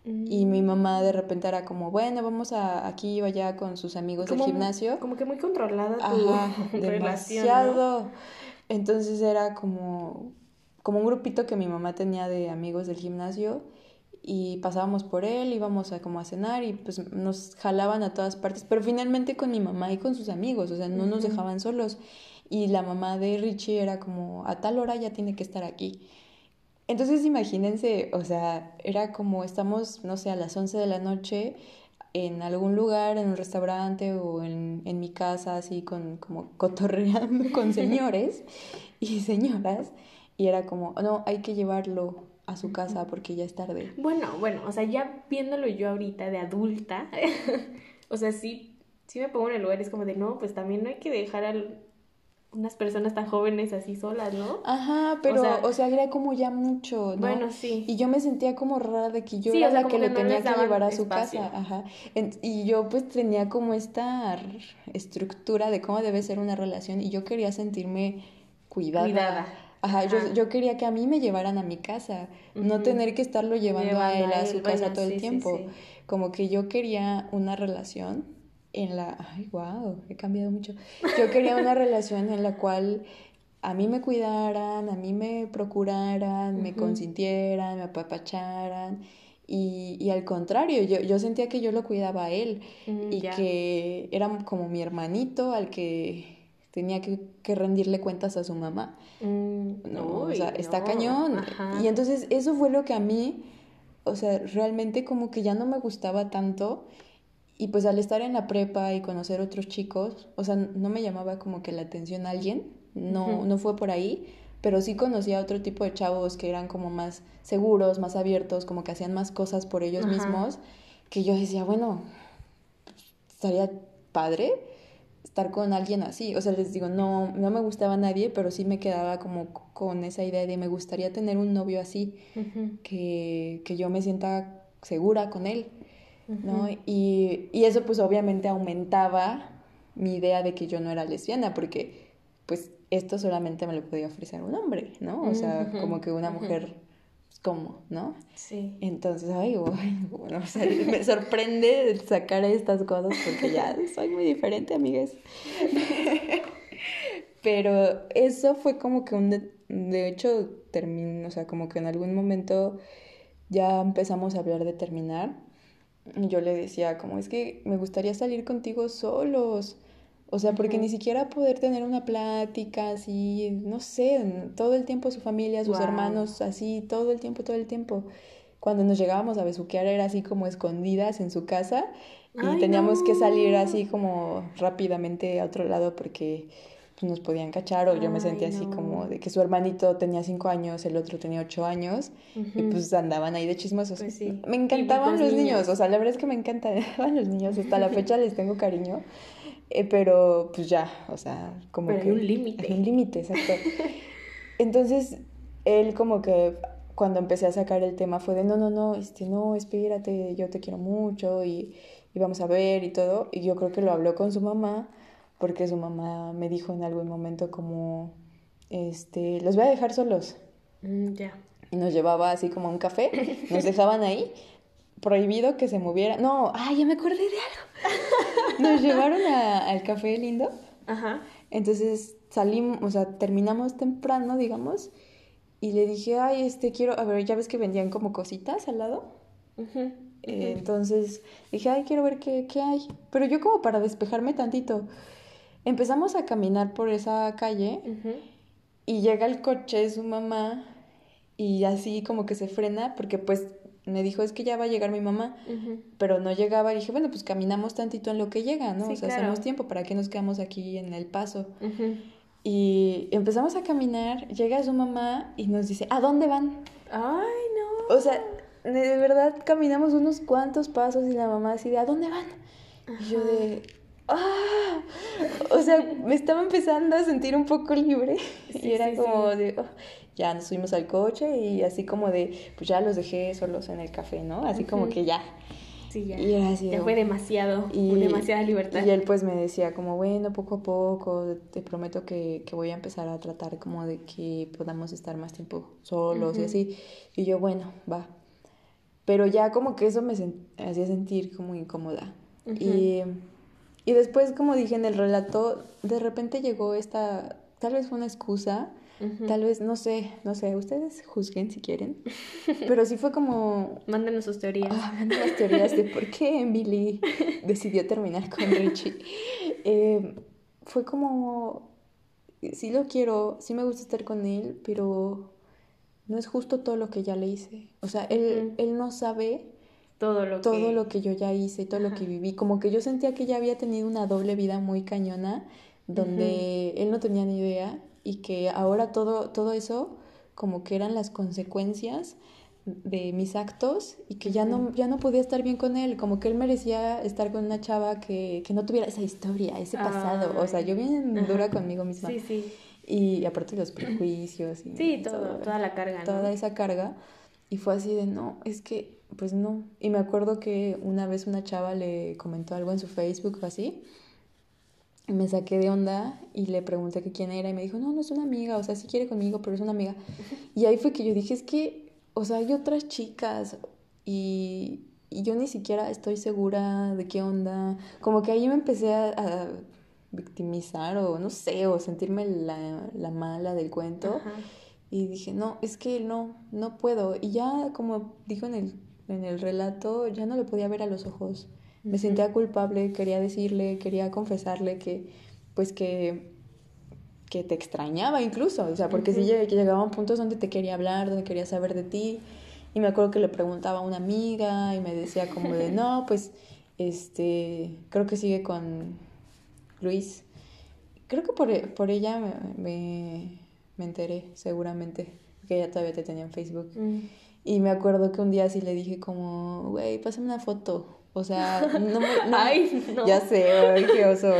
Y mi mamá de repente era como, bueno, vamos a aquí o allá con sus amigos Como- del gimnasio. Como que muy controlada tu Ajá, <laughs> relación. ¿no? demasiado. Entonces era como, como un grupito que mi mamá tenía de amigos del gimnasio y pasábamos por él, íbamos a como a cenar y pues nos jalaban a todas partes, pero finalmente con mi mamá y con sus amigos, o sea, no nos dejaban solos. Y la mamá de Richie era como, a tal hora ya tiene que estar aquí. Entonces imagínense, o sea, era como estamos, no sé, a las 11 de la noche en algún lugar, en un restaurante o en, en mi casa, así con, como cotorreando con <laughs> señores y señoras, y era como, no, hay que llevarlo a su casa porque ya es tarde. Bueno, bueno, o sea, ya viéndolo yo ahorita de adulta, <laughs> o sea, sí, sí me pongo en el lugar, es como de, no, pues también no hay que dejar a unas personas tan jóvenes así solas, ¿no? Ajá, pero, o sea- sea, era como ya mucho, ¿no? Bueno, sí. Y yo me sentía como rara de que yo Sí, era o sea, la que le no tenía que llevar a su espacio. casa, ajá. En- y yo pues tenía como esta estructura de cómo debe ser una relación y yo quería sentirme cuidada. Cuidada. Ajá, yo, yo quería que a mí me llevaran a mi casa, no tener que estarlo llevando, a él a él, su casa todo sí, el tiempo. sí. Como que yo quería una relación en la... Ay, wow, he cambiado mucho. Yo quería una relación en la cual a mí me cuidaran, a mí me procuraran, me consintieran, me apapacharan. Y, y al contrario, yo, yo sentía que yo lo cuidaba a él Mm, y ya. que era como mi hermanito al que tenía que, que rendirle cuentas a su mamá. Mm, No, o uy, sea, está no, cañón. ajá. Y entonces eso fue lo que a mí, o sea, realmente como que ya no me gustaba tanto. Y pues al estar en la prepa y conocer otros chicos, o sea, no me llamaba como que la atención a alguien, no, no fue por ahí, pero sí conocía a otro tipo de chavos que eran como más seguros, más abiertos, como que hacían más cosas por ellos mismos, que yo decía, bueno, estaría padre estar con alguien así. O sea, les digo, no, no me gustaba nadie, pero sí me quedaba como con esa idea de me gustaría tener un novio así, que, que yo me sienta segura con él, ¿no? Y, y eso pues obviamente aumentaba mi idea de que yo no era lesbiana, porque pues esto solamente me lo podía ofrecer un hombre, ¿no? O sea, como que una mujer, ¿cómo? ¿No? Sí. Entonces, ay, <laughs> bueno, o sea, me sorprende sacar estas cosas porque ya <laughs> soy muy diferente, amigas. <laughs> Pero eso fue como que un, de, de hecho, terminó, o sea, como que en algún momento ya empezamos a hablar de terminar. Y yo le decía, como es que me gustaría salir contigo solos. O sea, porque ni siquiera poder tener una plática así, no sé, todo el tiempo su familia, sus hermanos, así, todo el tiempo, todo el tiempo. Cuando nos llegábamos a besuquear era así como escondidas en su casa y Ay, teníamos que salir así como rápidamente a otro lado porque pues, nos podían cachar o yo me Ay, sentía así como de que su hermanito tenía cinco años, el otro tenía ocho años y pues andaban ahí de chismosos. Pues sí. Me encantaban los niños. niños. o sea, la verdad es que me encantaban <laughs> los niños, hasta la fecha les tengo cariño, eh, pero pues ya, o sea, como Pero hay que... un límite. Hay un límite, exacto. <laughs> Entonces, él como que cuando empecé a sacar el tema fue de, no, no, no, este, no, espérate, yo te quiero mucho y, y vamos a ver y todo, y yo creo que lo habló con su mamá, porque su mamá me dijo en algún momento como, este, los voy a dejar solos, Mm, ya. y nos llevaba así como a un café, nos <laughs> dejaban ahí, prohibido que se moviera. No, ay, ya me acordé de algo. <laughs> Nos llevaron a- al café lindo. Ajá. Entonces salimos, o sea, terminamos temprano, digamos, y le dije, ay, este, quiero, a ver, ya ves que vendían como cositas al lado. Eh, entonces dije, ay, quiero ver qué, qué hay. Pero yo como para despejarme tantito, empezamos a caminar por esa calle y llega el coche de su mamá y así como que se frena porque pues me dijo, es que ya va a llegar mi mamá, pero no llegaba. Y dije, bueno, pues caminamos tantito en lo que llega, ¿no? o sea, hacemos tiempo, ¿para qué nos quedamos aquí en el paso? Y empezamos a caminar, llega su mamá y nos dice, ¿a dónde van? Ay, no. O sea, de verdad caminamos unos cuantos pasos y la mamá así de, ¿a dónde van? Y yo de, ¡ah! O sea, me estaba empezando a sentir un poco libre y era como de, oh, ya nos subimos al coche y así como de, pues ya los dejé solos en el café, ¿no? Así como que ya. Sí, ya. Y así, ya fue demasiado, y, demasiada libertad. Y él pues me decía como, bueno, poco a poco, te prometo que, que voy a empezar a tratar como de que podamos estar más tiempo solos y así. Y yo, bueno, va. Pero ya como que eso me hacía sentir como incómoda. y, y después, como dije en el relato, de repente llegó esta, tal vez fue una excusa, tal vez, no sé, no sé, ustedes juzguen si quieren, pero sí fue como... <laughs> Mándenos sus teorías. Ah, mándenos teorías de por qué Emily <laughs> decidió terminar con Richie. Eh, fue como, sí lo quiero, sí me gusta estar con él, pero no es justo todo lo que ya le hice. O sea, él, él no sabe todo lo todo que... lo que yo ya hice, todo lo que viví. Como que yo sentía que ya había tenido una doble vida muy cañona, donde él no tenía ni idea y que ahora todo, todo eso como que eran las consecuencias de mis actos y que ya no, ya no podía estar bien con él, como que él merecía estar con una chava que, que no tuviera esa historia, ese pasado, o sea, yo bien dura conmigo misma. Sí, sí. Y aparte los prejuicios y... Sí, todo, toda la carga. Toda esa carga. Y fue así de, no, es que, pues no. Y me acuerdo que una vez una chava le comentó algo en su Facebook o así. Me saqué de onda y le pregunté que quién era y me dijo, no, no es una amiga, o sea, sí quiere conmigo, pero es una amiga. Y ahí fue que yo dije, es que, o sea, hay otras chicas y, y yo ni siquiera estoy segura de qué onda. Como que ahí me empecé a victimizar o no sé, o sentirme la, la mala del cuento. Y dije, no, es que no, no puedo. Y ya como dijo en el, en el relato, ya no le podía ver a los ojos. Me sentía culpable, quería decirle, quería confesarle que, pues que, que te extrañaba incluso. O sea, porque si llegaban puntos donde te quería hablar, donde quería saber de ti. Y me acuerdo que le preguntaba a una amiga y me decía como de, no, <laughs> pues, este, creo que sigue con Luis. Creo que por, por ella me, me, enteré, seguramente, que ella todavía te tenía en Facebook. Mm. Y me acuerdo que un día sí le dije como, güey, pásame una foto. O sea, <laughs> no me... Ay, no. Ya sé, qué oso,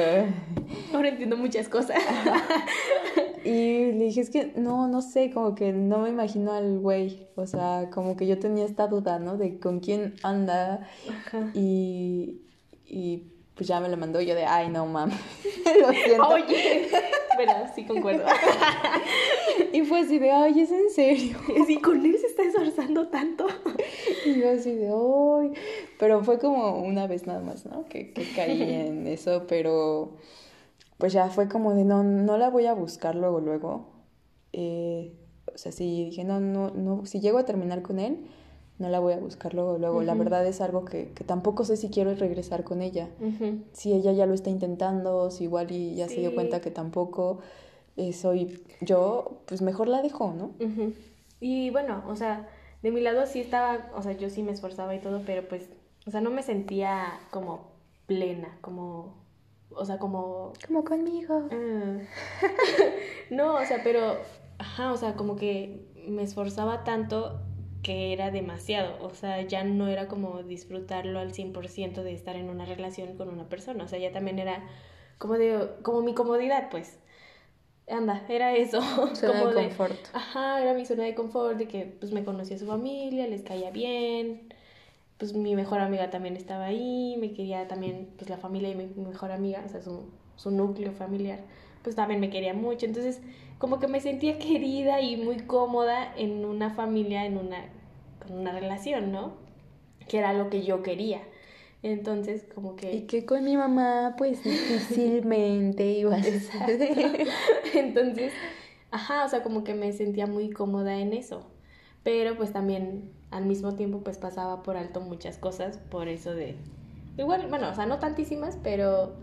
Ahora entiendo muchas cosas. <laughs> y le dije, es que no, no sé, como que no me imagino al güey. O sea, como que yo tenía esta duda, ¿no? De con quién anda. Y, y pues ya me lo mandó yo de, ay, no, mames, <laughs> lo siento. Oye, bueno, sí concuerdo. <laughs> y fue así de, ay, ¿es en serio? <laughs> Sí, con él se está esforzando tanto. y yo así de, ay, pero fue como una vez nada más, ¿no? Que, que caí en eso, pero pues ya fue como de, no, no la voy a buscar luego, luego. Eh, o sea, sí, dije, no, no, no, si llego a terminar con él, no la voy a buscar luego, luego. La verdad es algo que, que, tampoco sé si quiero regresar con ella. Si ella ya lo está intentando, si igual y ya se dio cuenta que tampoco eh, soy yo, pues mejor la dejo, ¿no? Y bueno, o sea, de mi lado sí estaba, o sea, yo sí me esforzaba y todo, pero pues, o sea, no me sentía como plena, como, o sea, como... Como conmigo. Ah. <laughs> no, o sea, pero, ajá, o sea, como que me esforzaba tanto que era demasiado, o sea, ya no era como disfrutarlo al 100% de estar en una relación con una persona, o sea, ya también era como de como mi comodidad, pues. Anda, era eso, <laughs> como de confort. Ajá, era mi zona de confort de que pues me conocía su familia, les caía bien. Pues mi mejor amiga también estaba ahí, me quería también pues la familia y mi mejor amiga, o sea, su, su núcleo familiar, pues también me quería mucho. Entonces, como que me sentía querida y muy cómoda en una familia, en una, con una relación, ¿no? Que era lo que yo quería. Entonces, como que... Y que con mi mamá, pues <laughs> difícilmente iba a <laughs> Entonces, Ajá, o sea, como que me sentía muy cómoda en eso. Pero pues también al mismo tiempo pues pasaba por alto muchas cosas por eso de... Igual, bueno, o sea, no tantísimas, pero,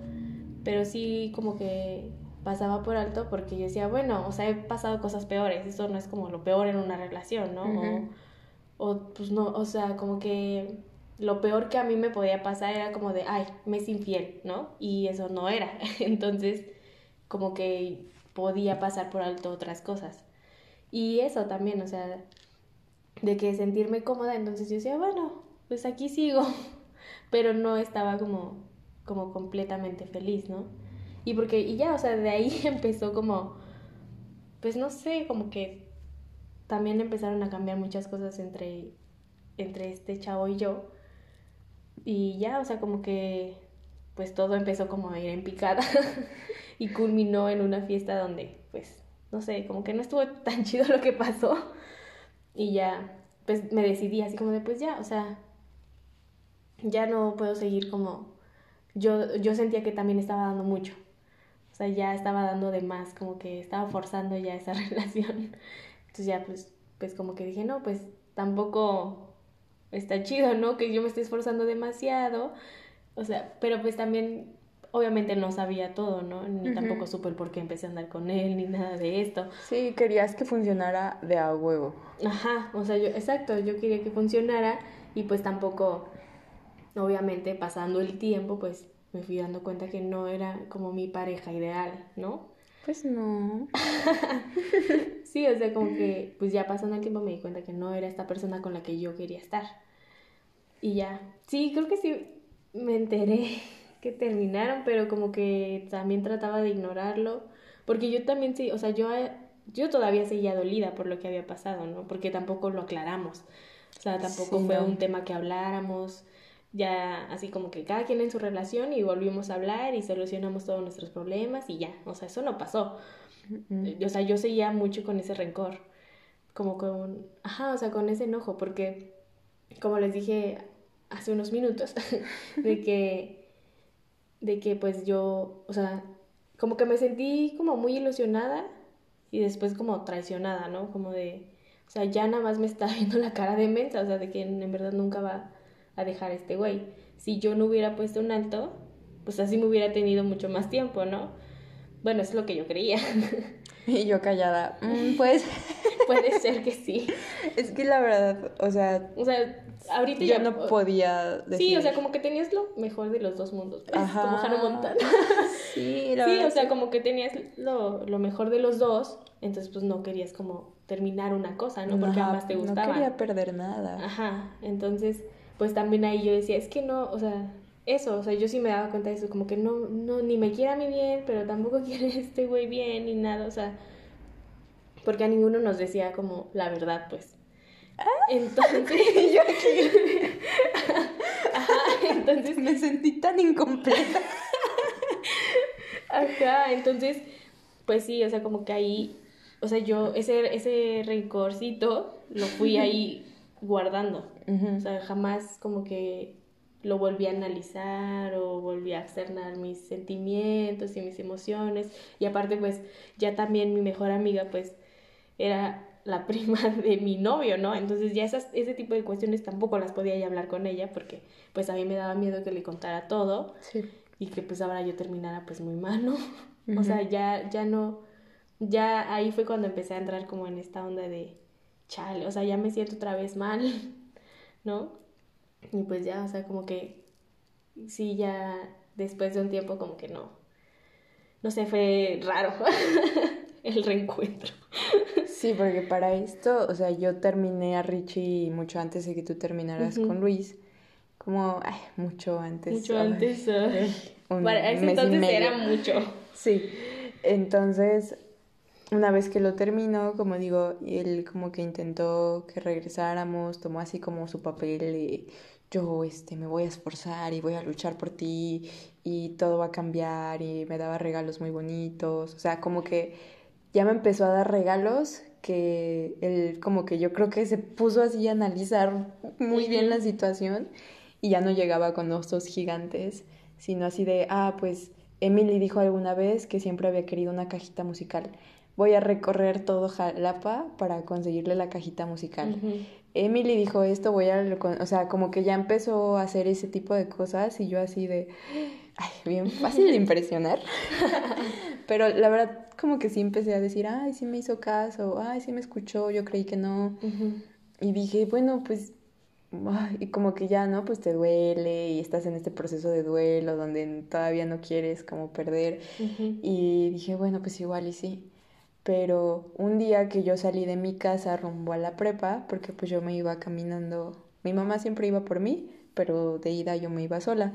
pero sí como que pasaba por alto porque yo decía, bueno, o sea, he pasado cosas peores, eso no es como lo peor en una relación, ¿no? o, o, pues no, o sea, como que lo peor que a mí me podía pasar era como de, ay, me es infiel, ¿no? Y eso no era. <laughs> Entonces, como que podía pasar por alto otras cosas. Y eso también, o sea, de que sentirme cómoda, entonces yo decía, bueno, pues aquí sigo, <laughs> pero no estaba como, como completamente feliz, ¿no? Y porque, y ya, o sea, de ahí <laughs> empezó como, pues no sé, como que también empezaron a cambiar muchas cosas entre, entre este chavo y yo. Y ya, o sea, como que pues todo empezó como a ir en picada <laughs> y culminó en una fiesta donde pues no sé, como que no estuvo tan <laughs> chido lo que pasó y ya pues me decidí así como de pues ya, o sea, ya no puedo seguir como yo yo sentía que también estaba dando mucho. O sea, ya estaba dando de más, como que estaba forzando ya esa <laughs> relación. Entonces ya pues pues como que dije, no, pues tampoco está chido, ¿no? Que yo me esté esforzando demasiado. O sea, pero pues también, obviamente no sabía todo, ¿no? Ni tampoco supe el por qué empecé a andar con él, ni nada de esto. Sí, querías que funcionara de a huevo. Ajá, o sea, yo, exacto, yo quería que funcionara y pues tampoco, obviamente, pasando el tiempo, pues me fui dando cuenta que no era como mi pareja ideal, ¿no? Pues no. <laughs> sí, o sea, como que pues ya pasando el tiempo me di cuenta que no era esta persona con la que yo quería estar. Y ya. Sí, creo que sí me enteré <laughs> que terminaron, pero como que también trataba de ignorarlo. Porque yo también sí, o sea, yo, yo todavía seguía dolida por lo que había pasado, ¿no? Porque tampoco lo aclaramos. O sea, tampoco fue un tema que habláramos ya así como que cada quien en su relación y volvimos a hablar y solucionamos todos nuestros problemas y ya, o sea, eso no pasó. O sea, yo seguía mucho con ese rencor, como con, ajá, o sea, con ese enojo, porque como les dije hace unos minutos, <laughs> de que, de que pues yo, o sea, como que me sentí como muy ilusionada y después como traicionada, ¿no? Como de, o sea, ya nada más me está <laughs> viendo la cara de mensa, o sea, de que en verdad nunca va a dejar a este güey. Si yo no hubiera puesto un alto, pues así me hubiera tenido mucho más tiempo, ¿no? Bueno, es lo que yo creía. <laughs> Y yo callada, mm, pues... <laughs> Puede ser que sí. Es que la verdad, o sea... O sea, ahorita yo ya... no podía decir... Sí, o sea, como que tenías lo mejor de los dos mundos, pues, Ajá. como Hannah Montana. <laughs> Sí, la Sí, o sea, como que tenías lo, lo, mejor de los dos, entonces pues no querías como terminar una cosa, ¿no? Porque Ajá, te gustaba. No quería perder nada. Ajá, entonces pues también ahí yo decía, es que no, o sea, eso, o sea, yo sí me daba cuenta de eso, como que no, no, ni me quiere a mí bien, pero tampoco <laughs> quiere este güey bien, ni nada, o sea, porque a ninguno nos decía como la verdad, pues. ¿Ah? Entonces, <laughs> yo aquí. <laughs> Ajá, entonces. Me sentí tan incompleta. Ajá, entonces, pues sí, o sea, como que ahí, o sea, yo ese, ese rencorcito lo fui ahí guardando. O sea, jamás como que lo volví a analizar o volví a externar mis sentimientos y mis emociones. Y aparte, pues, ya también mi mejor amiga, pues, era la <laughs> prima de mi novio, ¿no? Entonces ya esas, ese tipo de cuestiones tampoco las podía ya hablar con ella porque, pues, a mí me daba miedo que le contara todo. Y que, pues, ahora yo terminara, pues, muy mal, ¿no? <laughs> O sea, ya, ya no... Ya ahí fue cuando empecé a entrar como en esta onda de chale, o sea, ya me siento otra vez mal, <laughs> ¿no? Y pues ya, o sea, como que sí, ya después de un tiempo como que no, no sé, fue raro <laughs> el reencuentro. <laughs> Sí, porque para esto, o sea, yo terminé a Richie mucho antes de que tú terminaras con Luis. Como, ay, mucho antes. Mucho antes. para ese entonces era mucho. Sí. Entonces, una vez que lo terminó, como digo, él como que intentó que regresáramos, tomó así como su papel de yo este me voy a esforzar y voy a luchar por ti y todo va a cambiar y me daba regalos muy bonitos, o sea, como que ya me empezó a dar regalos que él como que yo creo que se puso así a analizar muy bien la situación y ya no llegaba con los dos gigantes, sino así de, ah, pues Emily dijo alguna vez que siempre había querido una cajita musical voy a recorrer todo Jalapa para conseguirle la cajita musical. Emily dijo esto, voy a, o sea, como que ya empezó a hacer ese tipo de cosas y yo así de, ay, bien fácil de impresionar. <laughs> Pero la verdad, como que sí empecé a decir, ay, sí me hizo caso, ay, sí me escuchó, yo creí que no. Y dije, bueno, pues, y como que ya, ¿no? Pues te duele y estás en este proceso de duelo donde todavía no quieres como perder. Y dije, bueno, pues igual y sí. Pero un día que yo salí de mi casa rumbo a la prepa, porque pues yo me iba caminando, mi mamá siempre iba por mí, pero de ida yo me iba sola.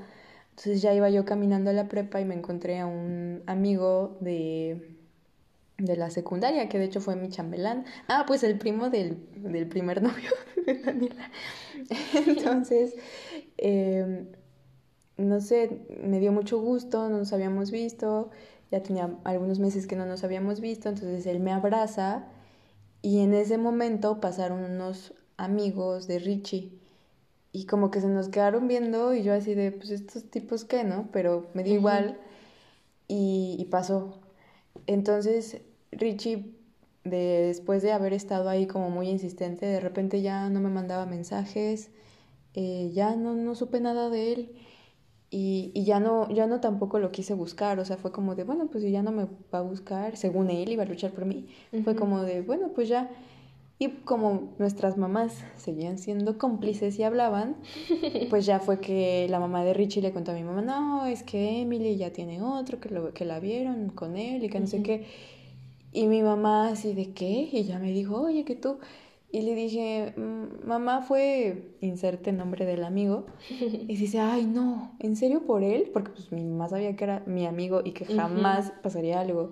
Entonces ya iba yo caminando a la prepa y me encontré a un amigo de, de la secundaria, que de hecho fue mi chambelán. Ah, pues el primo del, del primer <laughs> novio de Daniela. Entonces, em, no sé, me dio mucho gusto, no nos habíamos visto ya tenía algunos meses que no nos habíamos visto, entonces él me abraza y en ese momento pasaron unos amigos de Richie y como que se nos quedaron viendo y yo así de, pues estos tipos qué, ¿no? Pero me dio igual y, y, pasó. Entonces Richie, de, después de haber estado ahí como muy insistente, de repente ya no me mandaba mensajes, eh, ya no, no supe nada de él. Y, y, ya no, ya no tampoco lo quise buscar, o sea, fue como de, bueno, pues si ya no me va a buscar, según él iba a luchar por mí, fue como de, bueno, pues ya. Y como nuestras mamás seguían siendo cómplices y hablaban, <laughs> pues ya fue que la mamá de Richie le contó a mi mamá, no, es que Emily ya tiene otro, que, lo, que la vieron con él y que no sé qué. Y mi mamá así de qué, y ya me dijo, oye, que tú, y le dije, mm, mamá fue, inserte nombre del amigo. <laughs> Y dice, ay, no, ¿en serio por él? Porque pues mi mamá sabía que era mi amigo y que jamás pasaría algo.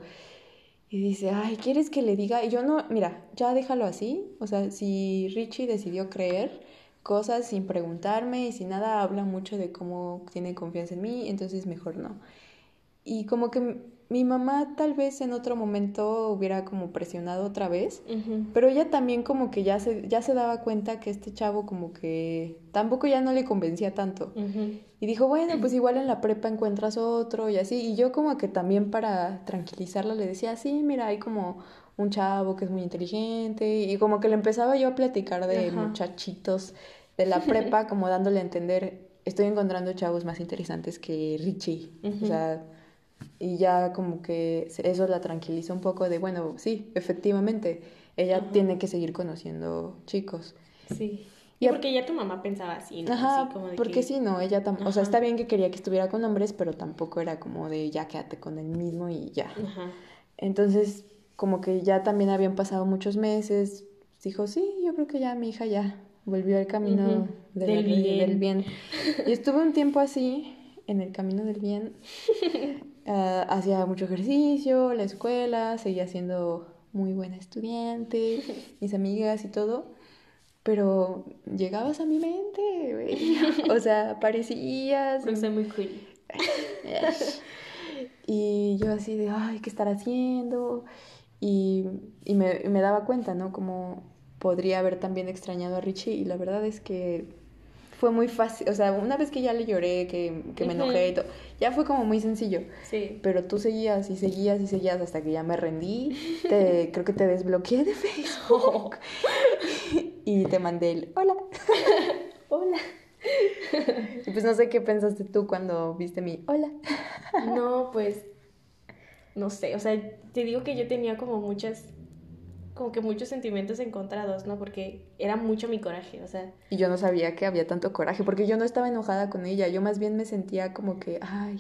Y dice, ay, ¿quieres que le diga? Y yo no, mira, ya déjalo así. O sea, si Richie decidió creer cosas sin preguntarme y sin nada habla mucho de cómo tiene confianza en mí, entonces mejor no. Y como que mi mamá tal vez en otro momento hubiera como presionado otra vez, pero ella también como que ya se, ya se daba cuenta que este chavo como que tampoco ya no le convencía tanto. Y dijo, bueno, pues igual en la prepa encuentras otro y así. Y yo como que también para tranquilizarla le decía, sí, mira, hay como un chavo que es muy inteligente. Y como que le empezaba yo a platicar de muchachitos de la <laughs> prepa, como dándole a entender, estoy encontrando chavos más interesantes que Richie. O sea y ya como que eso la tranquiliza un poco de, bueno, sí, efectivamente, ella tiene que seguir conociendo chicos. Sí. Y porque ya tu mamá pensaba así, ¿no? Ajá, porque sí, no, ella tampoco, o sea, está bien que quería que estuviera con hombres, pero tampoco era como de ya quédate con él mismo y ya. Ajá. Entonces, como que ya también habían pasado muchos meses, dijo, sí, yo creo que ya mi hija ya volvió al camino del, bien. del bien. <laughs> Y estuve un tiempo así, en el camino del bien, Ah, <laughs> hacía mucho ejercicio, la escuela, seguía siendo muy buena estudiante, <laughs> mis amigas y todo, pero llegabas a mi mente, o sea, parecías... Muy cool. <laughs> y yo así de, ay, ¿qué estar haciendo? Y, y me, me daba cuenta, ¿no? Como podría haber también extrañado a Richie y la verdad es que fue muy fácil, o sea, una vez que ya le lloré, que, que me enojé y todo, ya fue como muy sencillo. Sí. Pero tú seguías y seguías y seguías hasta que ya me rendí, te, <laughs> creo que te desbloqueé de Facebook <laughs> y te mandé el hola. <laughs> hola. Y pues no sé qué pensaste tú cuando viste mi hola. no, pues no sé, o sea, te digo que yo tenía como muchas como que muchos sentimientos encontrados, ¿no? Porque era mucho mi coraje, o sea. Y yo no sabía que había tanto coraje, porque yo no estaba enojada con ella, yo más bien me sentía como que, ay,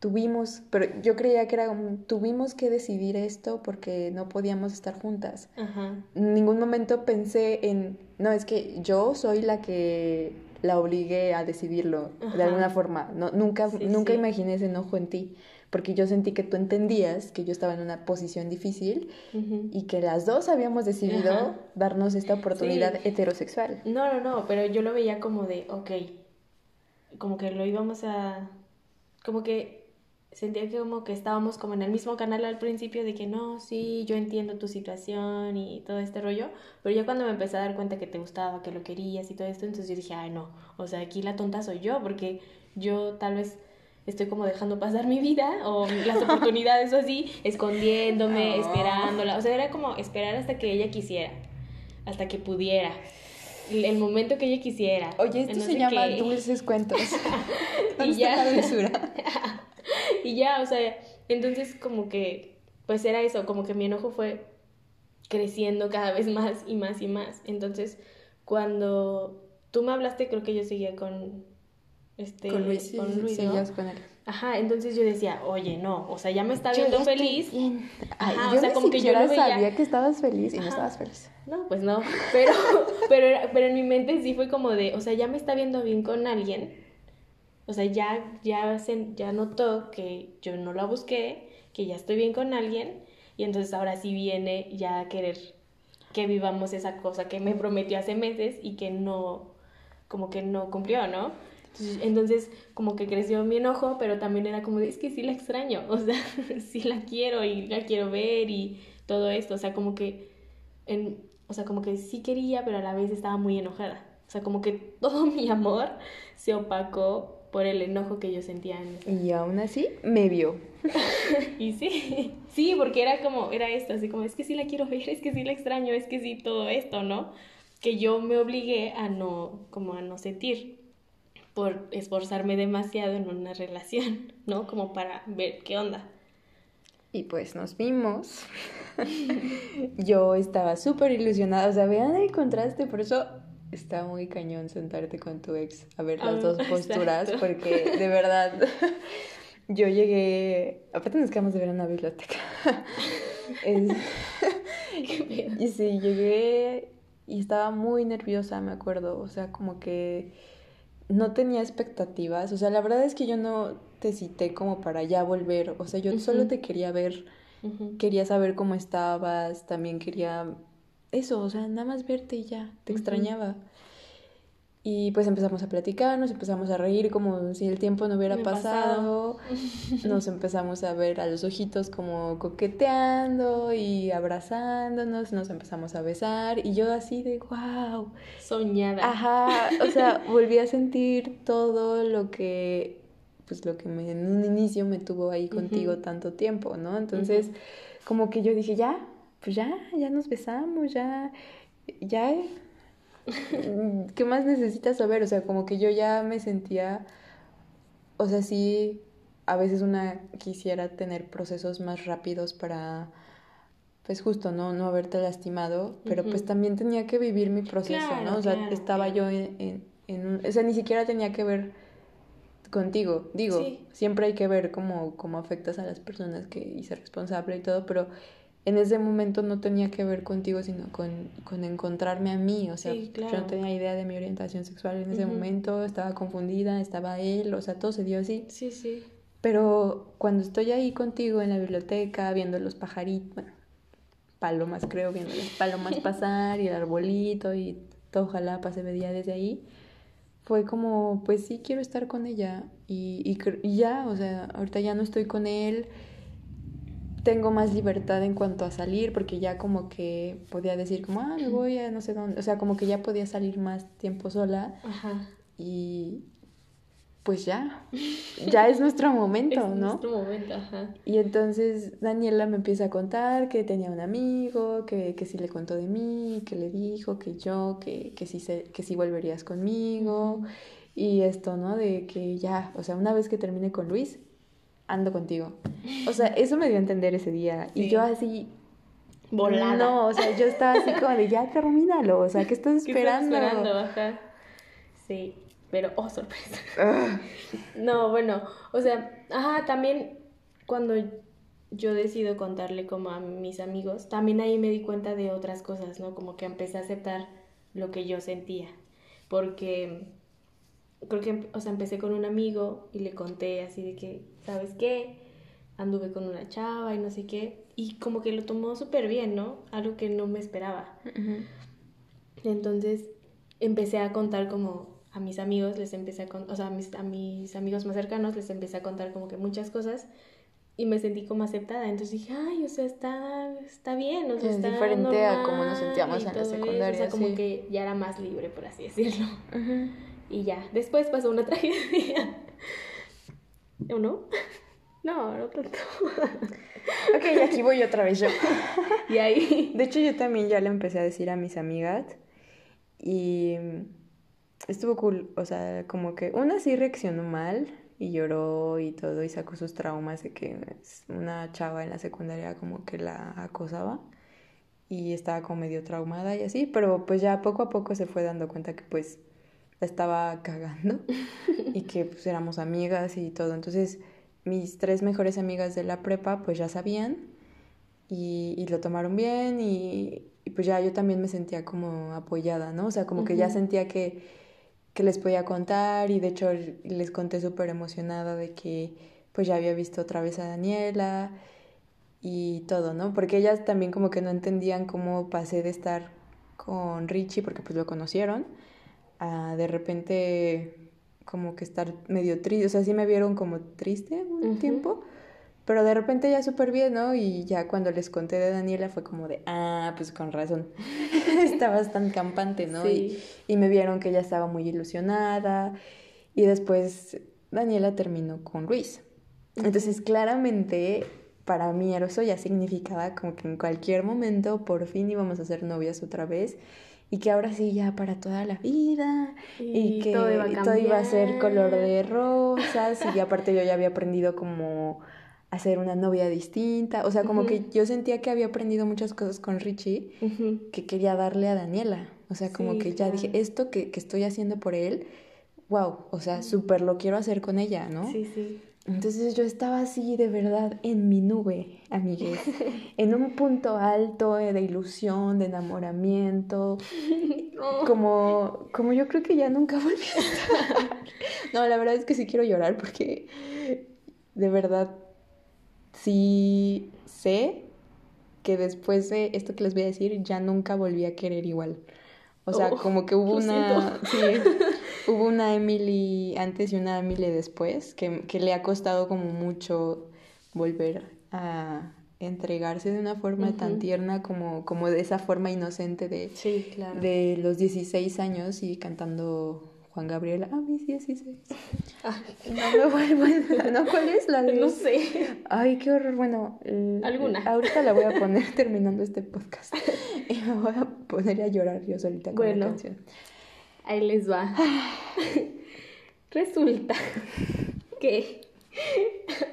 tuvimos, pero yo creía que era tuvimos que decidir esto porque no podíamos estar juntas. Ajá. En ningún momento pensé en, no, es que yo soy la que la obligué a decidirlo de alguna forma. No, nunca, nunca imaginé ese enojo en ti porque yo sentí que tú entendías que yo estaba en una posición difícil y que las dos habíamos decidido darnos esta oportunidad heterosexual. No, no, no, pero yo lo veía como de, ok, como que lo íbamos a, como que sentía que como que estábamos como en el mismo canal al principio de que no, sí, yo entiendo tu situación y todo este rollo, pero ya cuando me empecé a dar cuenta que te gustaba, que lo querías y todo esto, entonces yo dije, ay no, o sea, aquí la tonta soy yo, porque yo tal vez estoy como dejando pasar mi vida o las oportunidades o así, escondiéndome, esperándola. O sea, era como esperar hasta que ella quisiera, hasta que pudiera. El momento que ella quisiera. Oye, esto se llama dulces cuentos. <laughs> <laughs> y ya. <laughs> y ya, o sea, entonces como que, pues era eso, como que mi enojo fue creciendo cada vez más y más y más. Entonces, cuando tú me hablaste, creo que yo seguía con este con Luis, con Luis con él. Ajá, entonces yo decía, oye, no, o sea, ya me está viendo feliz. Ajá, yo o sea, como que yo no sabía que estabas feliz y no estabas feliz. No, pues no, pero, <laughs> pero, pero en mi mente sí fue como de, o sea, ya me está viendo bien con alguien. O sea, ya, ya, ya notó que yo no la busqué, que ya estoy bien con alguien, y entonces ahora sí viene ya a querer que vivamos esa cosa que me prometió hace meses y que no, como que no cumplió, ¿no? Entonces, como que creció mi enojo, pero también era como de, es que sí la extraño, <laughs> o sea, sí la quiero y la quiero ver y todo esto, o sea, como que, en, o sea, como que sí quería, pero a la vez estaba muy enojada. O sea, como que <laughs> todo mi amor se opacó por el enojo que yo sentía Y aún así me vio. <laughs> y sí, sí, porque era como, era esto, así como, es que sí la quiero ver, es que sí la extraño, es que sí todo esto, ¿no? Que yo me obligué a no, como a no sentir por esforzarme demasiado en una relación, <laughs> ¿no? Como para ver qué onda. Y pues nos vimos. <laughs> Yo estaba súper ilusionada, o sea, vean el contraste, por eso está muy cañón sentarte con tu ex a ver las ah, dos posturas, porque de verdad <laughs> yo llegué, aparte nos quedamos de ver en una biblioteca. y sí, llegué y estaba muy nerviosa, me acuerdo, o sea, como que no tenía expectativas, o sea, la verdad es que yo no te cité como para ya volver, o sea, yo solo te quería ver, quería saber cómo estabas, también quería eso, o sea, nada más verte y ya, te extrañaba. Y pues empezamos a platicar, nos empezamos a reír como si el tiempo no hubiera pasado. Nos empezamos a ver a los ojitos como coqueteando y abrazándonos, nos empezamos a besar y yo así de wow. Soñada. Ajá, o sea, volví a sentir todo lo que pues lo que me, en un inicio me tuvo ahí contigo tanto tiempo, ¿no? Entonces, como que yo dije, ya, pues ya, ya nos besamos, ya ya ¿qué más necesitas saber? O sea, como que yo ya me sentía, o sea, sí, a veces una quisiera tener procesos más rápidos para, pues justo, ¿no? No haberte lastimado, pero pues también tenía que vivir mi proceso, ¿no? O sea, estaba yo en, en, un, o sea, ni siquiera tenía que ver contigo, digo, siempre hay que ver cómo, cómo afectas a las personas que hice responsable y todo, pero en ese momento no tenía que ver contigo, sino con, con encontrarme a mí. O sea, yo no tenía idea de mi orientación sexual en ese momento, estaba confundida, estaba él, o sea, todo se dio así. Sí, sí. Pero cuando estoy ahí contigo en la biblioteca, viendo los pajaritos, bueno, palomas creo, viendo las palomas <laughs> pasar y el arbolito y todo ojalá pase día desde ahí, fue como, pues sí, quiero estar con ella. Y, y, y ya, o sea, ahorita ya no estoy con él tengo más libertad en cuanto a salir, porque ya como que podía decir como, ah, me voy a no sé dónde, o sea, como que ya podía salir más tiempo sola. Ajá. Y pues ya, ya es nuestro <laughs> momento, es ¿no? Nuestro momento, ajá. Y entonces Daniela me empieza a contar que tenía un amigo, que, que sí le contó de mí, que le dijo que yo, que, que sí, se, que sí volverías conmigo. Y esto, ¿no? De que ya, o sea, una vez que termine con Luis, ando contigo. O sea, eso me dio a entender ese día. Y yo así... Volada. No, o sea, yo estaba así como de, ya termínalo, o sea, ¿qué estás esperando? <laughs> ¿Qué estás esperando? Ajá. Sí, pero, oh, sorpresa. <laughs> No, bueno, o sea, ajá, también cuando yo decido contarle como a mis amigos, también ahí me di cuenta de otras cosas, ¿no? Como que empecé a aceptar lo que yo sentía. Porque creo que, o sea, empecé con un amigo y le conté así de que, ¿sabes qué? Anduve con una chava y no sé qué. Y como que lo tomó súper bien, ¿no? Algo que no me esperaba. Entonces empecé a contar como a mis amigos, les empecé a contar, o sea, a mis, a mis amigos más cercanos les empecé a contar como que muchas cosas y me sentí como aceptada. Entonces dije, ay, o sea, está, está bien, o sea, es diferente a como nos sentíamos en la secundaria. o sea, como que ya era más libre, por así decirlo. Y ya, después pasó una <laughs> tragedia. ¿O no? <laughs> No, no tanto. <laughs> ok, aquí voy otra vez yo. y ahí. De hecho, yo también ya le empecé a decir a mis amigas. Y estuvo cool. O sea, como que una sí reaccionó mal y lloró y todo y sacó sus traumas de que una chava en la secundaria como que la acosaba y estaba como medio traumada y así, pero pues ya poco a poco se fue dando cuenta que pues la estaba cagando y que pues éramos amigas y todo. Entonces mis tres mejores amigas de la prepa pues ya sabían y, y lo tomaron bien y, pues ya yo también me sentía como apoyada, ¿no? O sea, como que ya sentía que, que, les podía contar y de hecho les conté súper emocionada de que pues ya había visto otra vez a Daniela y todo, ¿no? Porque ellas también como que no entendían cómo pasé de estar con Richie porque pues lo conocieron a de repente como que estar medio triste, o sea, sí me vieron como triste un tiempo, pero de repente ya súper bien, ¿no? Y ya cuando les conté de Daniela fue como de, ah, pues con razón, <laughs> estabas tan campante, ¿no? Y, y me vieron que ella estaba muy ilusionada y después Daniela terminó con Luis. Entonces, claramente, para mí eso ya significaba como que en cualquier momento por fin íbamos a ser novias otra vez y que ahora sí ya para toda la vida y, que todo iba, a ser color de rosas y <laughs> aparte yo ya había aprendido como a ser una novia distinta, o sea, como que yo sentía que había aprendido muchas cosas con Richie que quería darle a Daniela, o sea, como que ya dije, esto que, que, estoy haciendo por él, wow, o sea, súper lo quiero hacer con ella, ¿no? Sí, sí. Entonces yo estaba así de verdad en mi nube, amigues, <laughs> en un punto alto de ilusión, de enamoramiento, <laughs> como, como yo creo que ya nunca volví a estar. <laughs> No, la verdad es que sí quiero llorar porque de verdad sí sé que después de esto que les voy a decir ya nunca volví a querer igual. O sea, oh, como que hubo una... Sí, hubo una Emily antes y una Emily después, que, que le ha costado como mucho volver a entregarse de una forma tan tierna como, como de esa forma inocente de, de los 16 años y cantando Juan Gabriel a mis 16. no, bueno, no, ¿cuál es la de...? No sé. Ay, qué horror. Bueno, alguna. Ahorita la voy a poner <laughs> terminando este podcast <laughs> y me voy a poner a llorar yo solita con la canción. Ahí les va. Resulta que.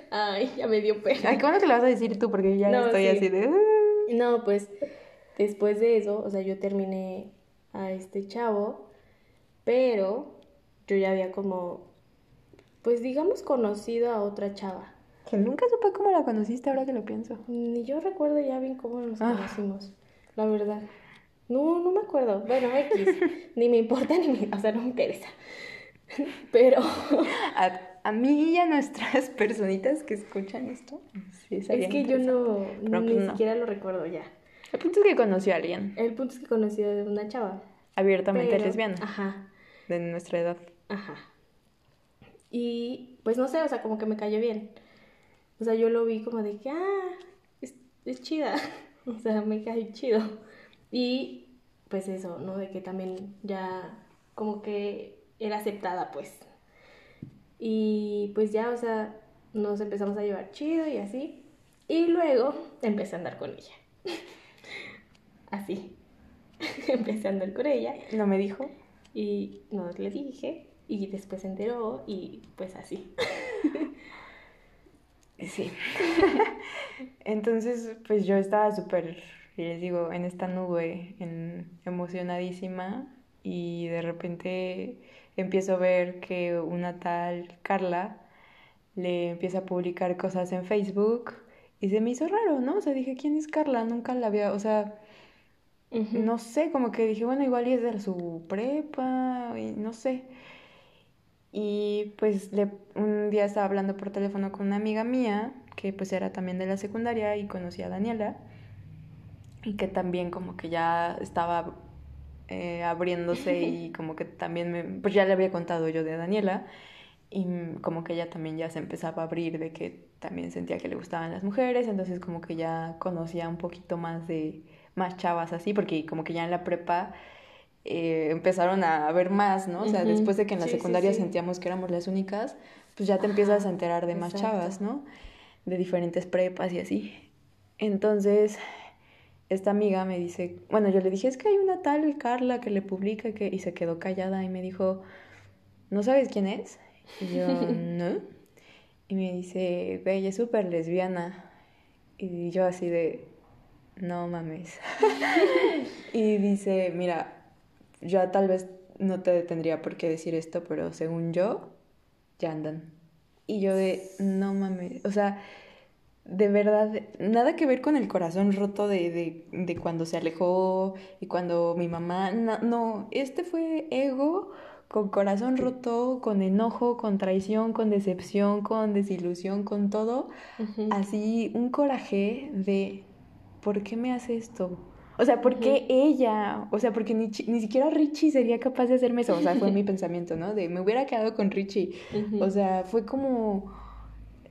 Ay, ya me dio pena. Ay, ¿cómo no te lo vas a decir tú? Porque ya estoy así de. Ah". No, pues después de eso, o sea, yo terminé a este chavo, pero yo ya había como, pues digamos, conocido a otra chava. Que nunca supe cómo la conociste ahora que lo pienso. Ni yo recuerdo ya bien cómo nos ah. conocimos, la verdad. No, no me acuerdo. Bueno, X. <laughs> ni me importa, ni me... O sea, no me interesa. Pero... A, mí y a nuestras <laughs> personitas que escuchan esto. Sí, es que yo no... ni pues siquiera lo recuerdo ya. El punto es que conoció a alguien. El punto es que conoció a una chava. Abiertamente lesbiana. Ajá. De nuestra edad. Ajá. Y pues no sé, o sea, como que me cayó bien. O sea, yo lo vi como de que, ah, es, es chida. <laughs> O sea, me cae chido. Y pues eso, ¿no? De que también ya como que era aceptada, pues. Y pues ya, o sea, nos empezamos a llevar chido y así. Y luego empecé a andar con ella. <laughs> así. <laughs> empecé a andar con ella. ¿No me dijo? Y no le dije. Y después se enteró y pues así. <laughs> sí. Entonces, pues yo estaba súper y les digo, en esta nube, en, emocionadísima, y de repente empiezo a ver que una tal Carla le empieza a publicar cosas en Facebook y se me hizo raro, ¿no? O sea, dije, ¿quién es Carla? Nunca la había, o sea, no sé, como que dije, bueno, igual es de su prepa, y no sé. Y pues le, un día estaba hablando por teléfono con una amiga mía, que pues era también de la secundaria y conocía a Daniela y que también como que ya estaba eh, abriéndose y <laughs> como que también me, pues ya le había contado yo de Daniela y como que ella también ya se empezaba a abrir de que también sentía que le gustaban las mujeres, entonces como que ya conocía un poquito más de más chavas así, porque como que ya en la prepa eh, empezaron a ver más, ¿no? O sea, después de que en la secundaria sentíamos que éramos las únicas, pues ya te empiezas a enterar de más chavas, ¿no? De diferentes prepas y así. Entonces, esta amiga me dice, bueno, yo le dije, es que hay una tal Carla que le publica que... y se quedó callada y me dijo, ¿no sabes quién es? Y yo, <laughs> no. Y me dice, ve, ella es súper lesbiana. Y yo así de, no mames. <laughs> y dice, mira, yo tal vez no te tendría por qué decir esto, pero según yo, ya andan. Y yo de, no mames, o sea, de verdad, nada que ver con el corazón roto de, de, cuando se alejó y cuando mi mamá, no, no, este fue ego con corazón roto, con enojo, con traición, con decepción, con desilusión, con todo, así un coraje de, ¿por qué me hace esto? O sea, ¿por qué ella? O sea, porque ni, ni, siquiera Richie sería capaz de hacerme eso. O sea, fue mi <laughs> pensamiento, ¿no? De me hubiera quedado con Richie. O sea, fue como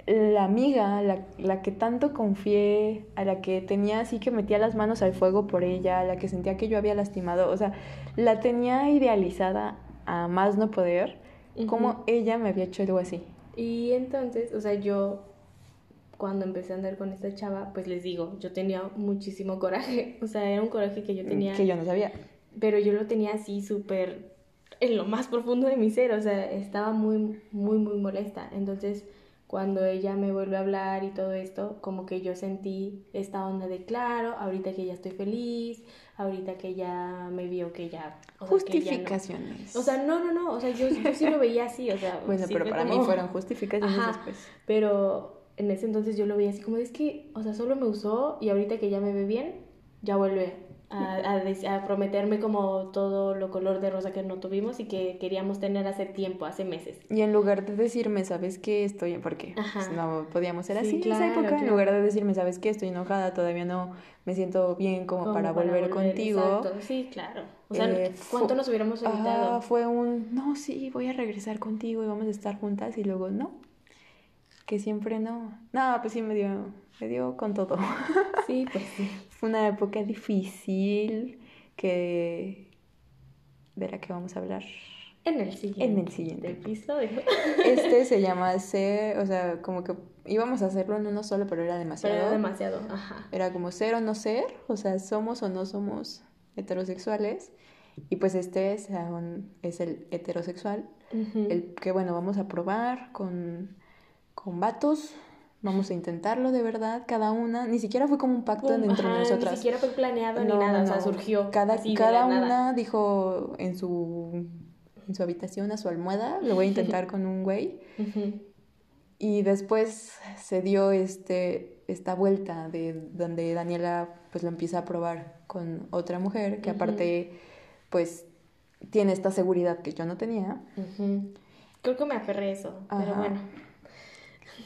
la amiga, la, la, que tanto confié, a la que tenía así que metía las manos al fuego por ella, a la que sentía que yo había lastimado. O sea, la tenía idealizada a más no poder, como ella me había hecho algo así. Y entonces, o sea, yo cuando empecé a andar con esta chava, pues les digo, yo tenía muchísimo coraje. <laughs> O sea, era un coraje que yo tenía. Que yo no sabía. Pero yo lo tenía así súper en lo más profundo de mi ser. O sea, estaba muy, muy, muy molesta. Entonces, cuando ella me vuelve a hablar y todo esto, como que yo sentí esta onda de claro, ahorita que ya estoy feliz, ahorita que ya me vio que ya... Justificaciones. O sea, no, no, no, o sea, yo, sí lo veía así, o sea... <laughs> Bueno, pero para mí fueron justificaciones después. Pero en ese entonces yo lo veía así como, es que, o sea, solo me usó y ahorita que ya me ve bien, ya vuelve a, a, prometerme como todo lo color de rosa que no tuvimos y que queríamos tener hace tiempo, hace meses. Y en lugar de decirme, ¿sabes qué? Estoy, porque pues, no podíamos ser así en esa época, en lugar de decirme, ¿sabes qué? Estoy enojada, todavía no me siento bien como, para, volver, contigo. Exacto, sí, claro. O sea, eh, ¿cuánto nos hubiéramos evitado? Ah, fue un, no, sí, voy a regresar contigo y vamos a estar juntas y luego, no, que siempre no. No, pues sí me dio, me dio con todo. <laughs> Sí, pues sí. Fue una época difícil que de la que vamos a hablar en el siguiente, en el siguiente episodio. Este se <laughs> llama ser, o sea, como que íbamos a hacerlo en uno solo, pero era demasiado. Pero era demasiado, ajá. Era como ser o no ser, o sea, somos o no somos heterosexuales. Y pues este es, es el heterosexual, el que bueno, vamos a probar con con vatos, vamos a intentarlo de verdad, cada una, ni siquiera fue como un pacto entre nosotras. Ni siquiera fue planeado ni nada, o sea, surgió. Cada, cada una dijo en su, en su habitación, a su almohada, lo voy a intentar con un güey. Y después se dio este, esta vuelta de donde Daniela pues lo empieza a probar con otra mujer que aparte pues tiene esta seguridad que yo no tenía. Creo que me aferré eso, pero bueno.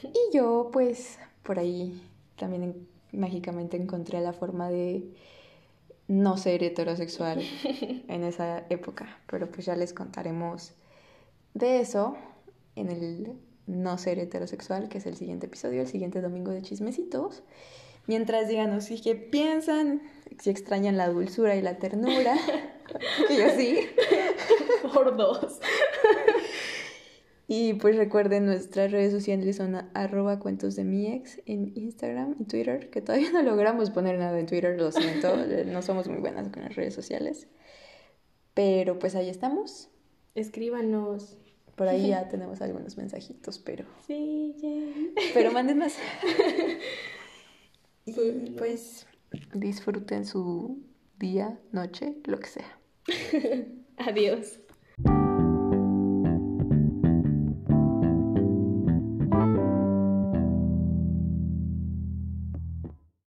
Y yo, pues, por ahí también mágicamente encontré la forma de no ser heterosexual <laughs> en esa época, pero pues ya les contaremos de eso en el no ser heterosexual, que es el siguiente episodio, el siguiente domingo de chismecitos. Mientras díganos si qué piensan, si extrañan la dulzura y la ternura, <laughs> que yo sí. Por dos. Y pues recuerden, nuestras redes sociales son arroba cuentos de mi ex en Instagram y Twitter, que todavía no logramos poner nada en Twitter, lo siento, <laughs> no somos muy buenas con las redes sociales. Pero pues ahí estamos. Escríbanos. Por ahí ya <laughs> tenemos algunos mensajitos, pero... Sí, Pero manden más. <laughs> y pues disfruten su día, noche, lo que sea. Adiós.